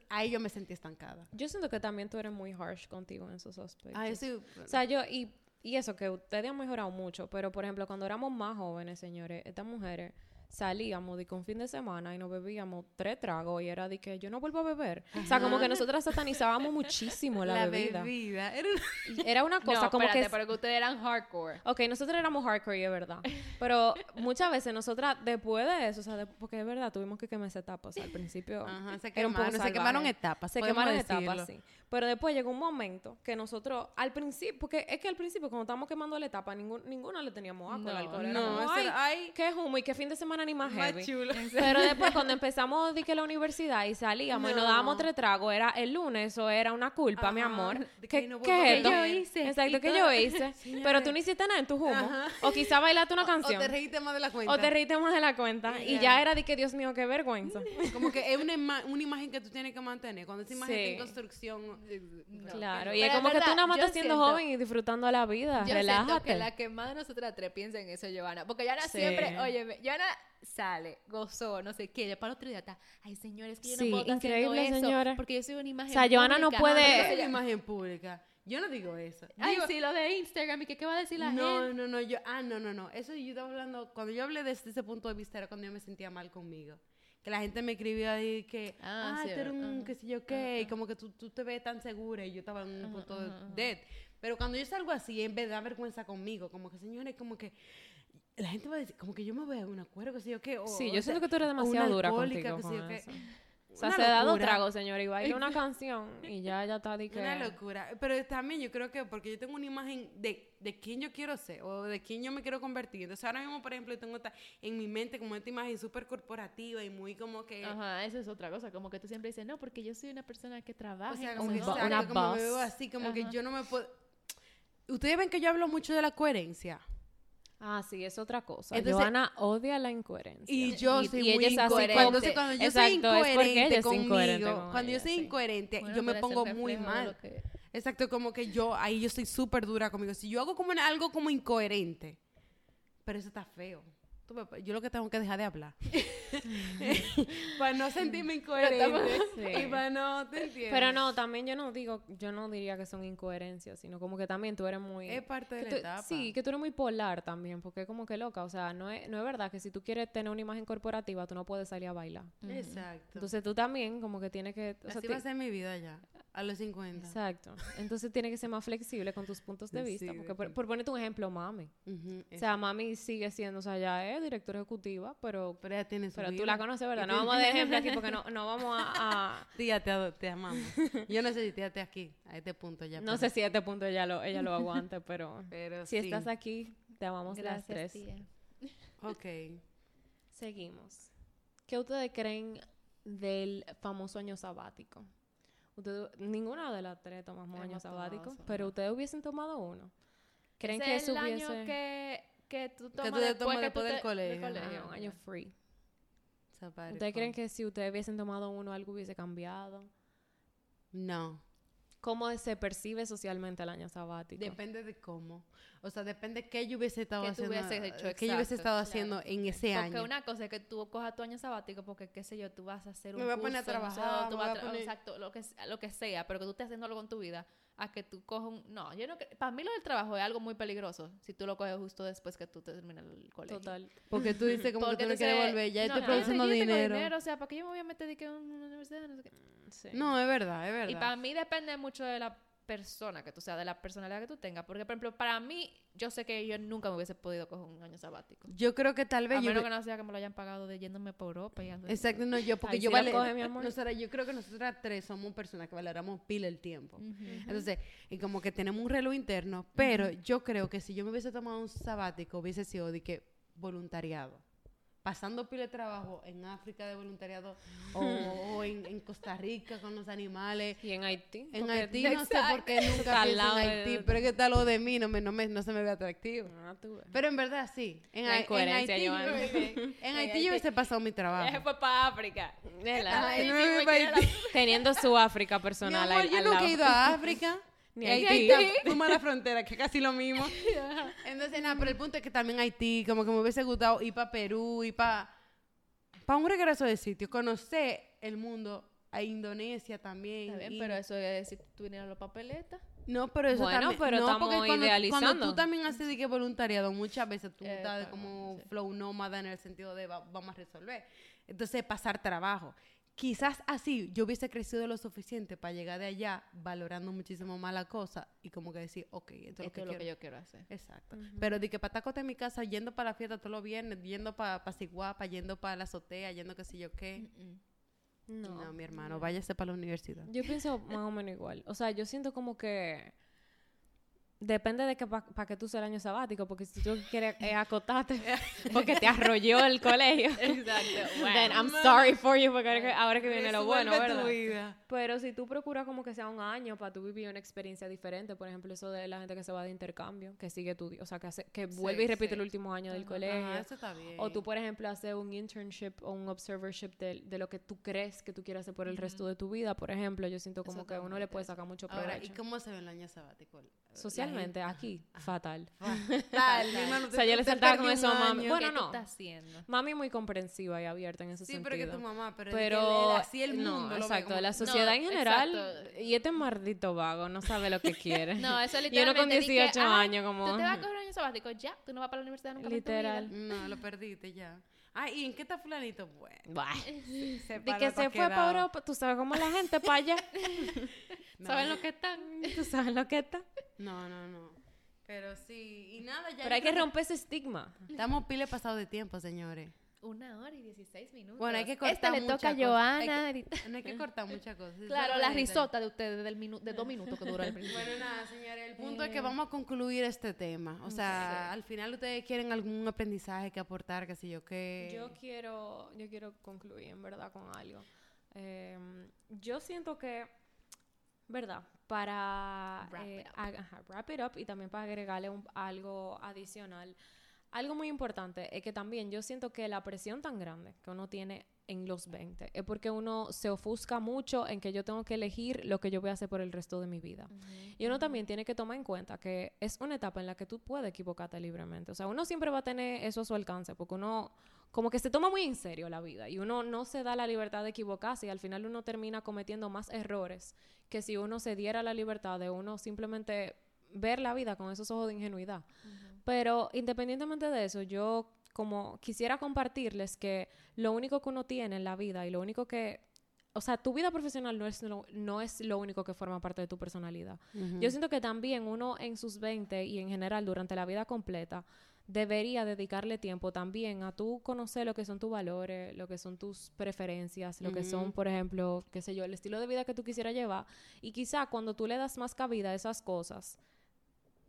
Speaker 1: Ahí yo me sentí estancada.
Speaker 2: Yo siento que también tú eres muy harsh contigo en esos aspectos.
Speaker 1: Ay, sí.
Speaker 2: O sea, yo, y, y eso, que ustedes han mejorado mucho, pero por ejemplo, cuando éramos más jóvenes, señores, estas mujeres salíamos de que un fin de semana y nos bebíamos tres tragos y era de que yo no vuelvo a beber. O sea, como que nosotras satanizábamos muchísimo la,
Speaker 1: la
Speaker 2: bebida.
Speaker 1: bebida. Era una-
Speaker 2: Y Era una cosa
Speaker 3: no,
Speaker 2: como
Speaker 3: espérate,
Speaker 2: que...
Speaker 3: pero que ustedes eran hardcore.
Speaker 2: Ok, nosotros éramos hardcore, y es verdad. Pero muchas veces nosotras, después de eso, o sea, de- porque es verdad, tuvimos que quemar esa etapas. al principio
Speaker 1: Ajá, se
Speaker 2: era un poco
Speaker 1: quemaron, se quemaron etapas.
Speaker 2: Se quemaron
Speaker 1: decirlo.
Speaker 2: etapas, sí. Pero después llegó un momento que nosotros, al principio, porque es que al principio, cuando estábamos quemando la etapa, ningún, ninguna le teníamos al
Speaker 3: No,
Speaker 2: alcohol. Era
Speaker 1: no,
Speaker 2: como,
Speaker 1: eso
Speaker 2: ay,
Speaker 1: era- ay.
Speaker 2: qué humo y qué fin de semana ni más
Speaker 1: Más
Speaker 2: heavy.
Speaker 1: chulo.
Speaker 2: Pero después, cuando empezamos de que la universidad y salíamos y nos
Speaker 1: No.
Speaker 2: dábamos tres tragos, era el lunes o era una culpa, mi amor. ¿Qué,
Speaker 1: que no
Speaker 2: qué es esto?
Speaker 3: yo hice?
Speaker 2: Exacto, que yo hice. Pero tú no hiciste nada en tu humo.
Speaker 1: Ajá.
Speaker 2: O quizá bailaste una
Speaker 1: O
Speaker 2: canción.
Speaker 1: te reíste más de la cuenta.
Speaker 2: O te reíste más de la cuenta. Y
Speaker 1: Ya.
Speaker 2: era de que, Dios mío, qué vergüenza.
Speaker 1: Como que es una, ima- una imagen que tú tienes que mantener. Cuando esa imagen está en
Speaker 2: Sí.
Speaker 1: construcción.
Speaker 3: No.
Speaker 2: Claro. Y
Speaker 3: Pero
Speaker 2: es como que tú nada más estás siendo
Speaker 3: siento-
Speaker 2: joven y disfrutando la vida.
Speaker 3: Yo siento
Speaker 2: Relájate.
Speaker 3: que la que más de nosotras tres piensa en eso, Joana. Porque Joana
Speaker 2: Sí.
Speaker 3: siempre, oye, Joana sale, gozó, no sé qué, y para el otro día está, ay, señores, que yo
Speaker 2: Sí,
Speaker 3: no puedo
Speaker 2: increíble,
Speaker 3: eso
Speaker 2: señora.
Speaker 3: porque yo soy una imagen
Speaker 2: O sea, Joana no
Speaker 3: pública".
Speaker 2: puede-
Speaker 3: Ella-
Speaker 1: es imagen pública. Yo no digo eso.
Speaker 3: Ay,
Speaker 1: Digo-
Speaker 3: sí, lo de Instagram, y que qué va a decir la
Speaker 1: no,
Speaker 3: gente.
Speaker 1: no, no, yo, ah, no, no, no. Eso yo estaba hablando, cuando yo hablé desde ese punto de vista era cuando yo me sentía mal conmigo. Que la gente me escribía ahí que,
Speaker 3: Ah,
Speaker 1: ah,
Speaker 3: sí,
Speaker 1: tú eres un, qué sé yo qué, y como que tú, tú te ves tan segura y yo estaba en un punto de dead. Pero cuando yo salgo así, en vez de dar vergüenza conmigo, como que, señores, como que la gente va a decir, como que yo me veo una cuero, qué sé yo qué. O,
Speaker 2: Sí,
Speaker 1: o
Speaker 2: yo
Speaker 1: sea,
Speaker 2: siento que tú eres demasiado dura contigo con
Speaker 1: yo
Speaker 2: eso. O sea,
Speaker 1: Una
Speaker 2: se da dos
Speaker 1: locura.
Speaker 2: tragos, señor, y baila una canción y ya, ya está que...
Speaker 1: Una locura. Pero también yo creo que porque yo tengo una imagen de, de quién yo quiero ser o de quién yo me quiero convertir. Entonces ahora mismo, por ejemplo, yo tengo esta, en mi mente como esta imagen súper corporativa y muy como que...
Speaker 3: Ajá, esa es otra cosa, como que tú siempre dices, no, porque yo soy una persona que trabaja.
Speaker 1: O sea, como
Speaker 2: un
Speaker 1: que,
Speaker 2: una
Speaker 3: qué".
Speaker 1: como me veo así, como que yo no me puedo... Ustedes ven que yo hablo mucho de la coherencia.
Speaker 2: Ah, sí, es otra cosa.
Speaker 1: Entonces-
Speaker 2: odia la incoherencia.
Speaker 1: Y yo
Speaker 2: Y-
Speaker 1: soy
Speaker 2: y
Speaker 1: muy
Speaker 2: es así
Speaker 1: incoherente. Entonces, cuando yo
Speaker 2: Exacto,
Speaker 1: soy incoherente conmigo,
Speaker 2: incoherente con
Speaker 1: cuando yo soy incoherente,
Speaker 3: Bueno,
Speaker 1: yo me pongo muy mal.
Speaker 3: que-
Speaker 1: Exacto, como que yo, ahí yo estoy súper dura conmigo. Si yo hago como algo como incoherente, pero eso está feo. Yo lo que tengo que dejar de hablar. para no sentirme incoherente.
Speaker 2: Sí.
Speaker 1: Y para no, ¿te entiendes?
Speaker 2: Pero no, también yo no digo, yo no diría que son incoherencias, sino como que también tú eres muy...
Speaker 1: Es parte de la
Speaker 2: tú-
Speaker 1: etapa.
Speaker 2: Sí, que tú eres muy polar también, porque es como que loca, o sea, no es, no es verdad que si tú quieres tener una imagen corporativa, tú no puedes salir a bailar.
Speaker 1: Exacto.
Speaker 2: Entonces tú también como que tienes que... o sea,
Speaker 1: Así va a ser mi vida ya, a los 50.
Speaker 2: Exacto. Entonces tienes que ser más flexible con tus puntos de
Speaker 1: Sí,
Speaker 2: vista, porque por, por ponerte un ejemplo, mami. O sea, mami sigue siendo, o sea, ya es directora ejecutiva, pero...
Speaker 1: pero ella tiene su
Speaker 2: Pero tú la conoces, ¿verdad? No vamos a dar ejemplo aquí porque no, no vamos a- a
Speaker 1: Tía, te, te amamos. Yo no sé si tía te aquí, a este punto ya.
Speaker 2: No
Speaker 1: pero-
Speaker 2: sé si a este punto ella lo, ella lo aguante, pero
Speaker 1: Pero
Speaker 2: si
Speaker 1: sí.
Speaker 2: estás aquí, te amamos las
Speaker 3: Gracias,
Speaker 2: tres.
Speaker 3: tía.
Speaker 1: Ok.
Speaker 2: Seguimos. ¿Qué ustedes creen del famoso año sabático? Ustedes, ninguna de las tres tomamos año
Speaker 1: Hemos
Speaker 2: sabático,
Speaker 1: sabático.
Speaker 2: pero ustedes hubiesen tomado uno. ¿Creen
Speaker 3: Ese
Speaker 2: que
Speaker 3: es
Speaker 2: eso
Speaker 3: el
Speaker 2: hubiese...
Speaker 3: año que, que tú
Speaker 1: tú
Speaker 3: tomas
Speaker 1: te
Speaker 3: después,
Speaker 1: tomas
Speaker 3: que
Speaker 1: después
Speaker 3: tú
Speaker 1: del
Speaker 3: te-
Speaker 1: colegio.
Speaker 2: Un año free. ¿Ustedes creen que si ustedes hubiesen tomado uno, algo hubiese cambiado?
Speaker 1: No.
Speaker 2: ¿Cómo se percibe socialmente el año sabático?
Speaker 1: Depende de cómo. O sea, depende qué yo hubiese estado
Speaker 3: Que tú
Speaker 1: haciendo.
Speaker 3: hecho,
Speaker 1: qué yo hubiese estado
Speaker 3: claro.
Speaker 1: haciendo en ese
Speaker 3: Porque
Speaker 1: año.
Speaker 3: una cosa es que tú cojas tu año sabático porque, qué sé yo, tú vas a hacer un
Speaker 1: Me voy a poner a
Speaker 3: curso, no
Speaker 1: trabajar,
Speaker 3: tú vas
Speaker 1: a
Speaker 3: tra-
Speaker 1: poner-
Speaker 3: Exacto, lo que, lo que sea, pero que tú estés haciendo algo en tu vida, a que tú cojas un... No, yo no... Para mí lo del trabajo es algo muy peligroso si tú lo coges justo después que tú terminas el colegio.
Speaker 2: Total.
Speaker 1: Porque tú dices como que
Speaker 3: Porque
Speaker 1: tú no quieres volver, ya
Speaker 3: no,
Speaker 1: estoy
Speaker 3: no,
Speaker 1: produciendo
Speaker 3: yo tengo
Speaker 1: dinero.
Speaker 3: O sea, ¿para qué yo me voy a meter de que en una universidad? No sé qué.
Speaker 2: Sí.
Speaker 1: No, es verdad, es verdad.
Speaker 3: Y para mí depende mucho de la persona que tú seas, de la personalidad que tú tengas. Porque, por ejemplo, para mí, yo sé que yo nunca me hubiese podido coger un año sabático.
Speaker 1: Yo creo que tal vez
Speaker 3: A
Speaker 1: yo.
Speaker 3: menos que no sea que me lo hayan pagado de yéndome por Europa y ando-
Speaker 1: Exacto, no, yo, porque
Speaker 2: Ay,
Speaker 1: yo
Speaker 2: sí
Speaker 1: vale.
Speaker 2: coge, mi amor.
Speaker 1: nosotras- yo creo que nosotras tres somos personas que valoramos pila el tiempo. Entonces, y como que tenemos un reloj interno, pero yo creo que si yo me hubiese tomado un sabático, hubiese sido de que voluntariado. Pasando pile de trabajo en África de voluntariado o, o en, en Costa Rica con los animales.
Speaker 2: Y en Haití.
Speaker 1: En Haití no sé por qué nunca pienso en
Speaker 2: de-
Speaker 1: Haití, pero es que está lo de mí, no, me, no, me, no se me ve atractivo.
Speaker 2: Ah, tú.
Speaker 1: Pero en verdad sí. En,
Speaker 2: La
Speaker 1: en Haití,
Speaker 2: Joana.
Speaker 1: en Haití yo hubiese pasado mi trabajo.
Speaker 3: fue para África.
Speaker 1: Ay, no me.
Speaker 2: Teniendo su África
Speaker 1: Mi
Speaker 2: personal
Speaker 1: amor,
Speaker 2: al,
Speaker 1: yo nunca he ido a África.
Speaker 2: Ni
Speaker 1: Haití, fuimos a la frontera, que es casi lo mismo. Entonces, nada, pero el punto es que también Haití, como que me hubiese gustado ir para Perú, ir para pa un regreso de sitio, conocer el mundo, a Indonesia también.
Speaker 3: Está bien,
Speaker 1: y-
Speaker 3: pero eso es si tú vinieras a los papeletas.
Speaker 1: No, pero eso
Speaker 2: Bueno,
Speaker 1: también...
Speaker 2: pero
Speaker 1: no,
Speaker 2: estamos
Speaker 1: porque cuando, Cuando
Speaker 2: idealizando.
Speaker 1: tú también haces de que voluntariado, muchas veces tú
Speaker 3: Eh,
Speaker 1: estás como
Speaker 3: sí.
Speaker 1: flow nómada en el sentido de va- vamos a resolver. Entonces, pasar trabajo. Quizás así yo hubiese crecido lo suficiente para llegar de allá valorando muchísimo más la cosa y como que decir, ok, esto es lo que
Speaker 3: es lo
Speaker 1: quiero.
Speaker 3: que yo quiero hacer.
Speaker 1: Exacto. Pero de que para tacote en mi casa, yendo para la fiesta todos los viernes, yendo para pa Ciguapa, yendo para la azotea, yendo qué sé yo qué. No,
Speaker 2: No.
Speaker 1: mi hermano, váyase para la universidad.
Speaker 2: Yo pienso más o menos igual. O sea, yo siento como que depende de que para que tú seas el año sabático, porque si tú quieres eh, acotarte porque te arrolló el colegio.
Speaker 3: Exacto.
Speaker 2: Then I'm sorry for you, porque ahora que, viene lo bueno, ¿verdad?
Speaker 1: vida.
Speaker 2: Pero si tú procuras como que sea un año para tú vivir una experiencia diferente, por ejemplo, eso de la gente que se va de intercambio, que sigue tu, o sea, que, hace, que vuelve y repite
Speaker 3: sí.
Speaker 2: el último año del colegio.
Speaker 1: Ajá, eso está bien.
Speaker 2: O tú, por ejemplo, hacer un internship o un observership de, de lo que tú crees que tú quieres hacer por el resto de tu vida. Por ejemplo, yo siento como
Speaker 3: Eso
Speaker 2: que uno le puede sacar mucho
Speaker 1: Ahora,
Speaker 2: provecho.
Speaker 1: ¿y cómo se ve el año sabático? La
Speaker 2: Socialmente,
Speaker 1: gente-
Speaker 2: aquí, fatal.
Speaker 1: Tal, mi hermano,
Speaker 2: O sea, yo le saltaba con eso a mami. Bueno,
Speaker 3: ¿Qué tú
Speaker 2: no.
Speaker 3: estás haciendo?
Speaker 2: Mami muy comprensiva y abierta en ese
Speaker 1: Sí,
Speaker 2: sentido.
Speaker 1: pero que tu mamá, pero,
Speaker 2: Pero,
Speaker 1: pero el, así el
Speaker 2: no,
Speaker 1: mundo
Speaker 2: exacto,
Speaker 1: como-
Speaker 2: la sociedad en general
Speaker 3: exacto.
Speaker 2: y este maldito vago no sabe lo que quiere.
Speaker 3: No, eso
Speaker 2: Y uno
Speaker 3: literalmente.
Speaker 2: con
Speaker 3: di que,
Speaker 2: 18
Speaker 3: "Ay,
Speaker 2: años como
Speaker 3: Tú te vas a coger un año sabático, ya. Tú no vas para la universidad nunca más en tu vida".
Speaker 2: Literal.
Speaker 1: No, lo perdiste ya. Ah, ¿y en qué está fulanito? Bueno,
Speaker 2: Buah.
Speaker 1: se
Speaker 2: De que se fue para Europa, tú sabes cómo la gente para allá.
Speaker 3: ¿Saben lo que están?
Speaker 2: tú sabes lo que está.
Speaker 1: No, no, no. Pero sí, y nada, ya.
Speaker 2: Pero hay que romper ese estigma.
Speaker 1: Estamos pile pasado de tiempo, señores.
Speaker 3: Una hora y 16 minutos.
Speaker 1: Bueno, hay que cortar
Speaker 3: Este le toca a. Joana.
Speaker 1: Hay. No hay que cortar muchas cosas.
Speaker 3: Claro, la
Speaker 1: de-
Speaker 3: risota de ustedes del minu- de dos minutos que dura el principio.
Speaker 1: Bueno, nada, señores, el punto es
Speaker 3: Eh,
Speaker 1: que vamos a concluir este tema. O sea, al final ustedes quieren algún aprendizaje que aportar, qué sé yo, qué.
Speaker 2: Yo quiero, yo quiero concluir en verdad con algo. Eh, yo siento que, verdad, para
Speaker 3: Wrap
Speaker 2: eh,
Speaker 3: it
Speaker 2: ajá, wrap it up y también para agregarle un- algo adicional. Algo muy importante es que también yo siento que la presión tan grande que uno tiene en los 20 es porque uno se ofusca mucho en que yo tengo que elegir lo que yo voy a hacer por el resto de mi vida. Y uno también tiene que tomar en cuenta que es una etapa en la que tú puedes equivocarte libremente. O sea, uno siempre va a tener eso a su alcance porque uno como que se toma muy en serio la vida y uno no se da la libertad de equivocarse y al final uno termina cometiendo más errores que si uno se diera la libertad de uno simplemente ver la vida con esos ojos de ingenuidad. Pero independientemente de eso, yo como quisiera compartirles que lo único que uno tiene en la vida y lo único que, o sea, tu vida profesional no es lo, no es lo único que forma parte de tu personalidad. Yo siento que también uno en sus 20 y en general durante la vida completa debería dedicarle tiempo también a tú conocer lo que son tus valores, lo que son tus preferencias, lo que son, por ejemplo, qué sé yo, el estilo de vida que tú quisieras llevar. Y quizá cuando tú le das más cabida a esas cosas,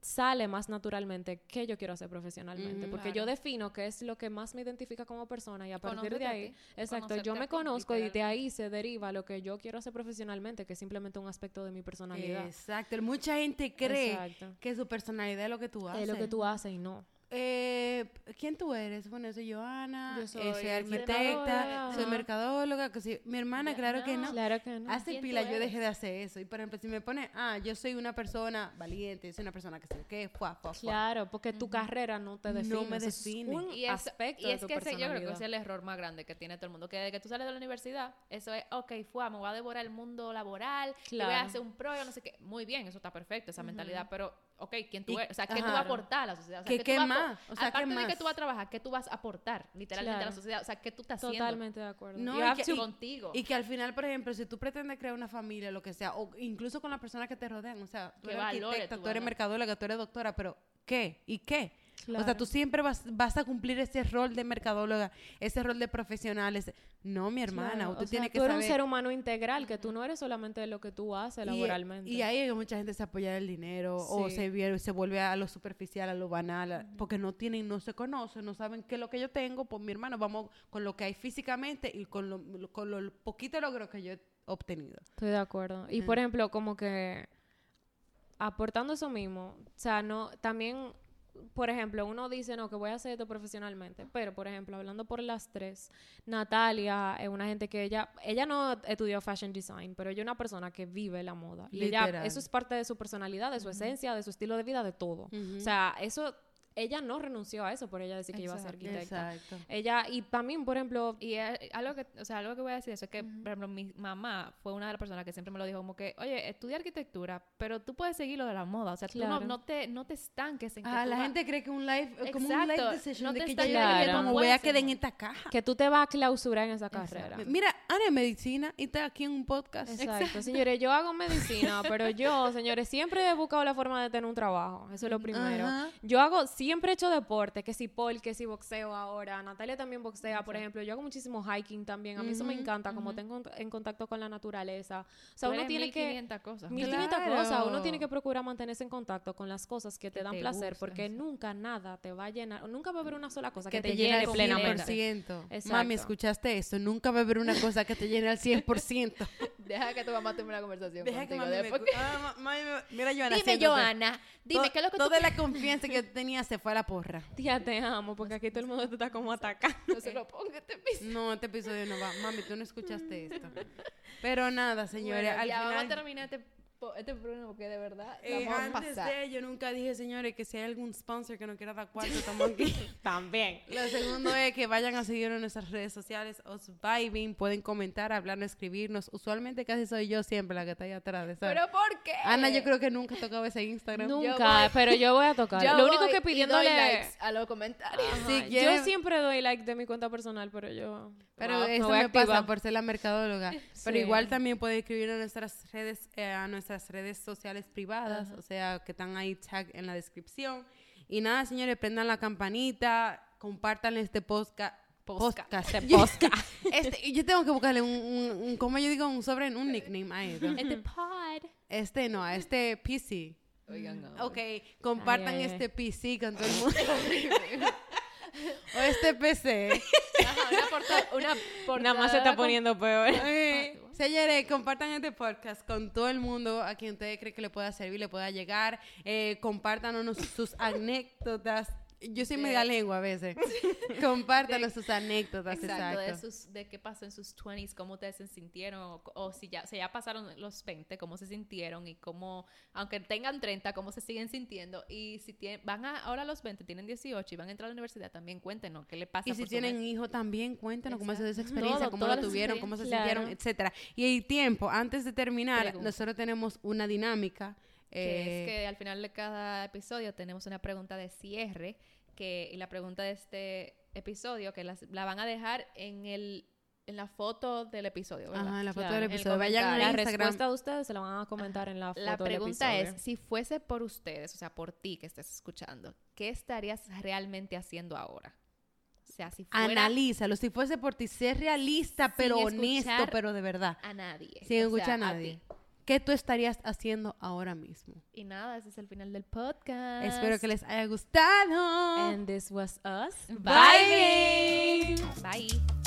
Speaker 2: sale más naturalmente qué yo quiero hacer profesionalmente. Porque yo defino qué es lo que más me identifica como persona y a partir de ahí,
Speaker 3: ti,
Speaker 2: exacto, yo me conozco y de ahí se deriva lo que yo quiero hacer profesionalmente, que es simplemente un aspecto de mi personalidad.
Speaker 1: Exacto. Mucha gente cree
Speaker 2: Exacto.
Speaker 1: que su personalidad es lo que tú haces.
Speaker 2: Es lo que tú haces y no.
Speaker 1: Eh, ¿Quién tú eres? Bueno, soy Joana,
Speaker 2: Yo
Speaker 1: eh,
Speaker 2: soy
Speaker 1: soy, arquitecta,
Speaker 2: mercadóloga,
Speaker 1: soy mercadóloga. Que. Mi hermana,
Speaker 3: Ya,
Speaker 1: claro que
Speaker 3: no.
Speaker 1: no.
Speaker 2: Claro que no.
Speaker 1: Hace
Speaker 3: ¿Quién
Speaker 1: pila yo dejé de hacer eso. Y por ejemplo, si me pone, ah, yo soy una persona valiente, soy una persona que sé qué, fuá, fuá, fuá.
Speaker 2: Claro, porque tu carrera no te
Speaker 1: No
Speaker 2: define.
Speaker 1: me
Speaker 2: eso es
Speaker 1: define.
Speaker 2: un
Speaker 3: Y, eso-
Speaker 2: aspecto
Speaker 3: y
Speaker 2: de
Speaker 3: es
Speaker 2: tu
Speaker 3: que ese, yo creo que es el error más grande que tiene todo el mundo. Que desde que tú sales de la universidad, eso es, ok, fue, me voy a devorar el mundo laboral, y voy a
Speaker 2: Claro.
Speaker 3: hacer un pro, yo no sé qué. Muy bien, eso está perfecto, esa mentalidad, pero, ok, ¿quién tú
Speaker 1: Y-
Speaker 3: eres? O sea, ¿qué tú vas a aportar a la sociedad? O sea,
Speaker 1: ¿Qué-
Speaker 3: tú
Speaker 1: qué
Speaker 3: vas a
Speaker 1: más? O sea, ¿qué
Speaker 3: Aparte de que tú vas a trabajar, ¿qué tú vas a aportar literalmente a la sociedad? O sea, ¿qué tú estás haciendo
Speaker 2: Totalmente de acuerdo.
Speaker 1: No, y que-
Speaker 3: contigo?
Speaker 1: Y que al final, por ejemplo, si tú pretendes crear una familia, lo que sea, o incluso con las personas que te rodean, o sea, tú
Speaker 3: ¿Qué
Speaker 1: eres
Speaker 3: valores
Speaker 1: arquitecta,
Speaker 3: tú
Speaker 1: tú eres mercadóloga, tú eres doctora, pero ¿qué? ¿Y qué? O sea, tú siempre vas, vas a cumplir ese rol de mercadóloga, ese rol de profesional. ese- No, mi hermana,
Speaker 2: Claro,
Speaker 1: usted
Speaker 2: o sea,
Speaker 1: tiene que
Speaker 2: tú eres
Speaker 1: saber.
Speaker 2: un ser humano integral, que tú no eres solamente lo que tú haces
Speaker 1: Y-
Speaker 2: laboralmente.
Speaker 1: Y, ahí es que mucha gente se apoya el dinero o se, vuelve a lo superficial, a lo banal, a- porque no tienen, no se conocen, no saben qué es lo que yo tengo. Pues mi hermano, vamos con lo que hay físicamente y con lo, con lo poquito logro que yo he obtenido.
Speaker 2: Estoy de acuerdo. Y por ejemplo, como que aportando eso mismo, o sea, no, también, por ejemplo, uno dice, no, que voy a hacer esto profesionalmente, pero, por ejemplo, hablando por las tres, Natalia es una gente que ella, ella no estudió fashion design, pero ella es una persona que vive la moda. Y ella, eso es parte de su personalidad, de su esencia, de su estilo de vida, de todo. O sea, eso, ella no renunció a eso por ella decir que iba a ser
Speaker 3: Exacto.
Speaker 2: arquitecta.
Speaker 1: Exacto.
Speaker 2: Ella, y también, por ejemplo,
Speaker 3: Y eh, algo que, o sea, algo que voy a decir eso es que, por ejemplo, mi mamá fue una de las personas que siempre me lo dijo como que, oye, estudia arquitectura, pero tú puedes seguir lo de la moda, o sea, tú no, no te, no te estanques en que
Speaker 1: Ah,
Speaker 3: tú
Speaker 1: la gente cree que un live es como un
Speaker 3: Exacto,
Speaker 1: decision
Speaker 3: no
Speaker 1: de que yo
Speaker 2: Claro.
Speaker 1: como
Speaker 3: no
Speaker 1: voy a quedar en esta caja.
Speaker 2: que tú te vas a clausurar en esa carrera.
Speaker 1: Mira, Ana es medicina y está aquí en un podcast.
Speaker 2: Exacto. Señores, yo hago medicina, pero yo, señores, siempre he buscado la forma de tener un trabajo. Eso es lo primero.
Speaker 1: Ajá.
Speaker 2: Yo hago, siempre he hecho deporte, que si pole, que si boxeo ahora. Natalia también boxea, por ejemplo. Yo hago muchísimo hiking también. A mí eso me encanta, como tengo en contacto con la naturaleza. O sea,
Speaker 3: Tú
Speaker 2: uno
Speaker 3: eres
Speaker 2: tiene que...
Speaker 3: 1500 cosas.
Speaker 2: 1500
Speaker 1: Claro.
Speaker 2: cosas. Uno tiene que procurar mantenerse en contacto con las cosas que te
Speaker 3: Que
Speaker 2: dan
Speaker 3: te
Speaker 2: placer,
Speaker 3: gustan,
Speaker 2: porque
Speaker 3: sí.
Speaker 2: nunca nada te va a llenar. Nunca va a haber una sola cosa que,
Speaker 1: que
Speaker 2: te,
Speaker 1: te
Speaker 2: llene
Speaker 1: al
Speaker 2: plenamente.
Speaker 1: 100%.
Speaker 2: Exacto.
Speaker 1: Mami, ¿escuchaste eso? Nunca va a haber una cosa que te llene al 100%.
Speaker 3: Deja que tu mamá tome una conversación
Speaker 1: Deja que
Speaker 3: contigo.
Speaker 1: mami me
Speaker 3: que-
Speaker 1: Ah, ma- mami Mira, Joana.
Speaker 3: Dime. Joana, dime, ¿qué es lo que tú
Speaker 1: Toda la confianza que yo tenía se fue a la porra.
Speaker 2: Tía, te amo, porque aquí todo el mundo te está como atacando.
Speaker 3: No se lo ponga este piso.
Speaker 1: No, este episodio no va. Mami, tú no escuchaste esto. Pero nada, señores.
Speaker 3: Bueno,
Speaker 1: al
Speaker 3: ya vamos a
Speaker 1: final,
Speaker 3: terminar este, este programa porque de verdad
Speaker 1: eh,
Speaker 3: vamos a
Speaker 1: antes
Speaker 3: pasar.
Speaker 1: de, yo nunca dije, señores, que si hay algún sponsor que no quiera dar cuarto, estamos aquí.
Speaker 2: También.
Speaker 1: Lo segundo es que vayan a seguirnos en nuestras redes sociales, os vibing, pueden comentar, hablarnos, escribirnos. Usualmente casi soy yo siempre la que está ahí atrás. ¿sabes?
Speaker 3: ¿Pero por qué?
Speaker 1: Ana, yo creo que nunca ha tocado ese Instagram.
Speaker 2: Nunca,
Speaker 3: voy-
Speaker 2: pero yo voy a tocar.
Speaker 3: Yo
Speaker 2: Lo único que
Speaker 3: y
Speaker 2: pidiéndole
Speaker 3: doy likes a los comentarios.
Speaker 2: Ajá,
Speaker 1: Si
Speaker 2: Yo siempre doy like de mi cuenta personal, pero yo.
Speaker 1: Pero
Speaker 2: Wow,
Speaker 1: eso me pasa por ser la mercadóloga. Pero
Speaker 2: Sí.
Speaker 1: igual también pueden escribir a nuestras redes, eh, a nuestras redes sociales privadas, o sea, que están ahí tag en la descripción. Y nada, señores, prendan la campanita, compartan este podcast.
Speaker 3: Posca.
Speaker 1: Podcast.
Speaker 2: Este
Speaker 1: Yo-
Speaker 2: podcast.
Speaker 1: este, yo tengo que buscarle un, un, un- ¿cómo yo digo? Un sobre, un nickname a esto.
Speaker 3: Este pod.
Speaker 1: Este no, a este PC.
Speaker 3: Oigan, no.
Speaker 1: Ok, compartan
Speaker 2: Ay, ay, ay.
Speaker 1: este PC con todo el mundo. O este PC.
Speaker 3: Ajá, una portada, una portada
Speaker 2: Nada más se está poniendo peor.
Speaker 1: Eh, Señores, compartan este podcast con todo el mundo a quien ustedes creen que le pueda servir, le pueda llegar. Eh, compártanos sus anécdotas. Yo soy
Speaker 3: De-
Speaker 1: media lengua a veces. Compártanos sus anécdotas,
Speaker 3: Exacto,
Speaker 1: exacto.
Speaker 3: de, sus, de qué pasó en sus 20s, cómo ustedes se sintieron, o, o si, ya, si ya pasaron los 20, cómo se sintieron y cómo, aunque tengan 30, cómo se siguen sintiendo. Y si tienen, van a, ahora a los 20, tienen 18 y van a entrar a la universidad, también cuéntenos qué le pasa.
Speaker 1: Y si tienen
Speaker 3: mente.
Speaker 1: hijo también, cuéntanos cómo ha sido esa
Speaker 3: Exacto.
Speaker 1: experiencia,
Speaker 3: Todo,
Speaker 1: cómo
Speaker 3: las
Speaker 1: tuvieron, cómo se
Speaker 2: experiencias.
Speaker 1: sintieron, etcétera. Y el tiempo, antes de terminar,
Speaker 3: Pregunta.
Speaker 1: nosotros tenemos una dinámica.
Speaker 3: Que
Speaker 1: eh,
Speaker 3: es que al final de cada episodio tenemos una pregunta de cierre, que y la pregunta de este episodio, que las- la van a dejar en el en la foto del episodio, ¿verdad?
Speaker 1: Ajá, en la foto
Speaker 2: Claro,
Speaker 1: del episodio. Vayan a
Speaker 2: La
Speaker 1: Instagram.
Speaker 2: respuesta de ustedes se la van a comentar en la foto
Speaker 3: La
Speaker 2: del
Speaker 3: pregunta
Speaker 2: episodio.
Speaker 3: es, si fuese por ustedes, o sea, por ti que estés escuchando, ¿qué estarías realmente haciendo ahora? O sea, si fuera
Speaker 1: Analízalo. Si fuese por ti, sé realista, pero honesto, pero de verdad.
Speaker 3: a nadie.
Speaker 1: Sin
Speaker 3: o sea,
Speaker 1: escuchar a
Speaker 3: a
Speaker 1: nadie. ¿Qué tú estarías haciendo ahora mismo?
Speaker 3: Y nada, ese es el final del podcast.
Speaker 1: Espero que les haya gustado.
Speaker 2: And this was us.
Speaker 3: Bye. Bye.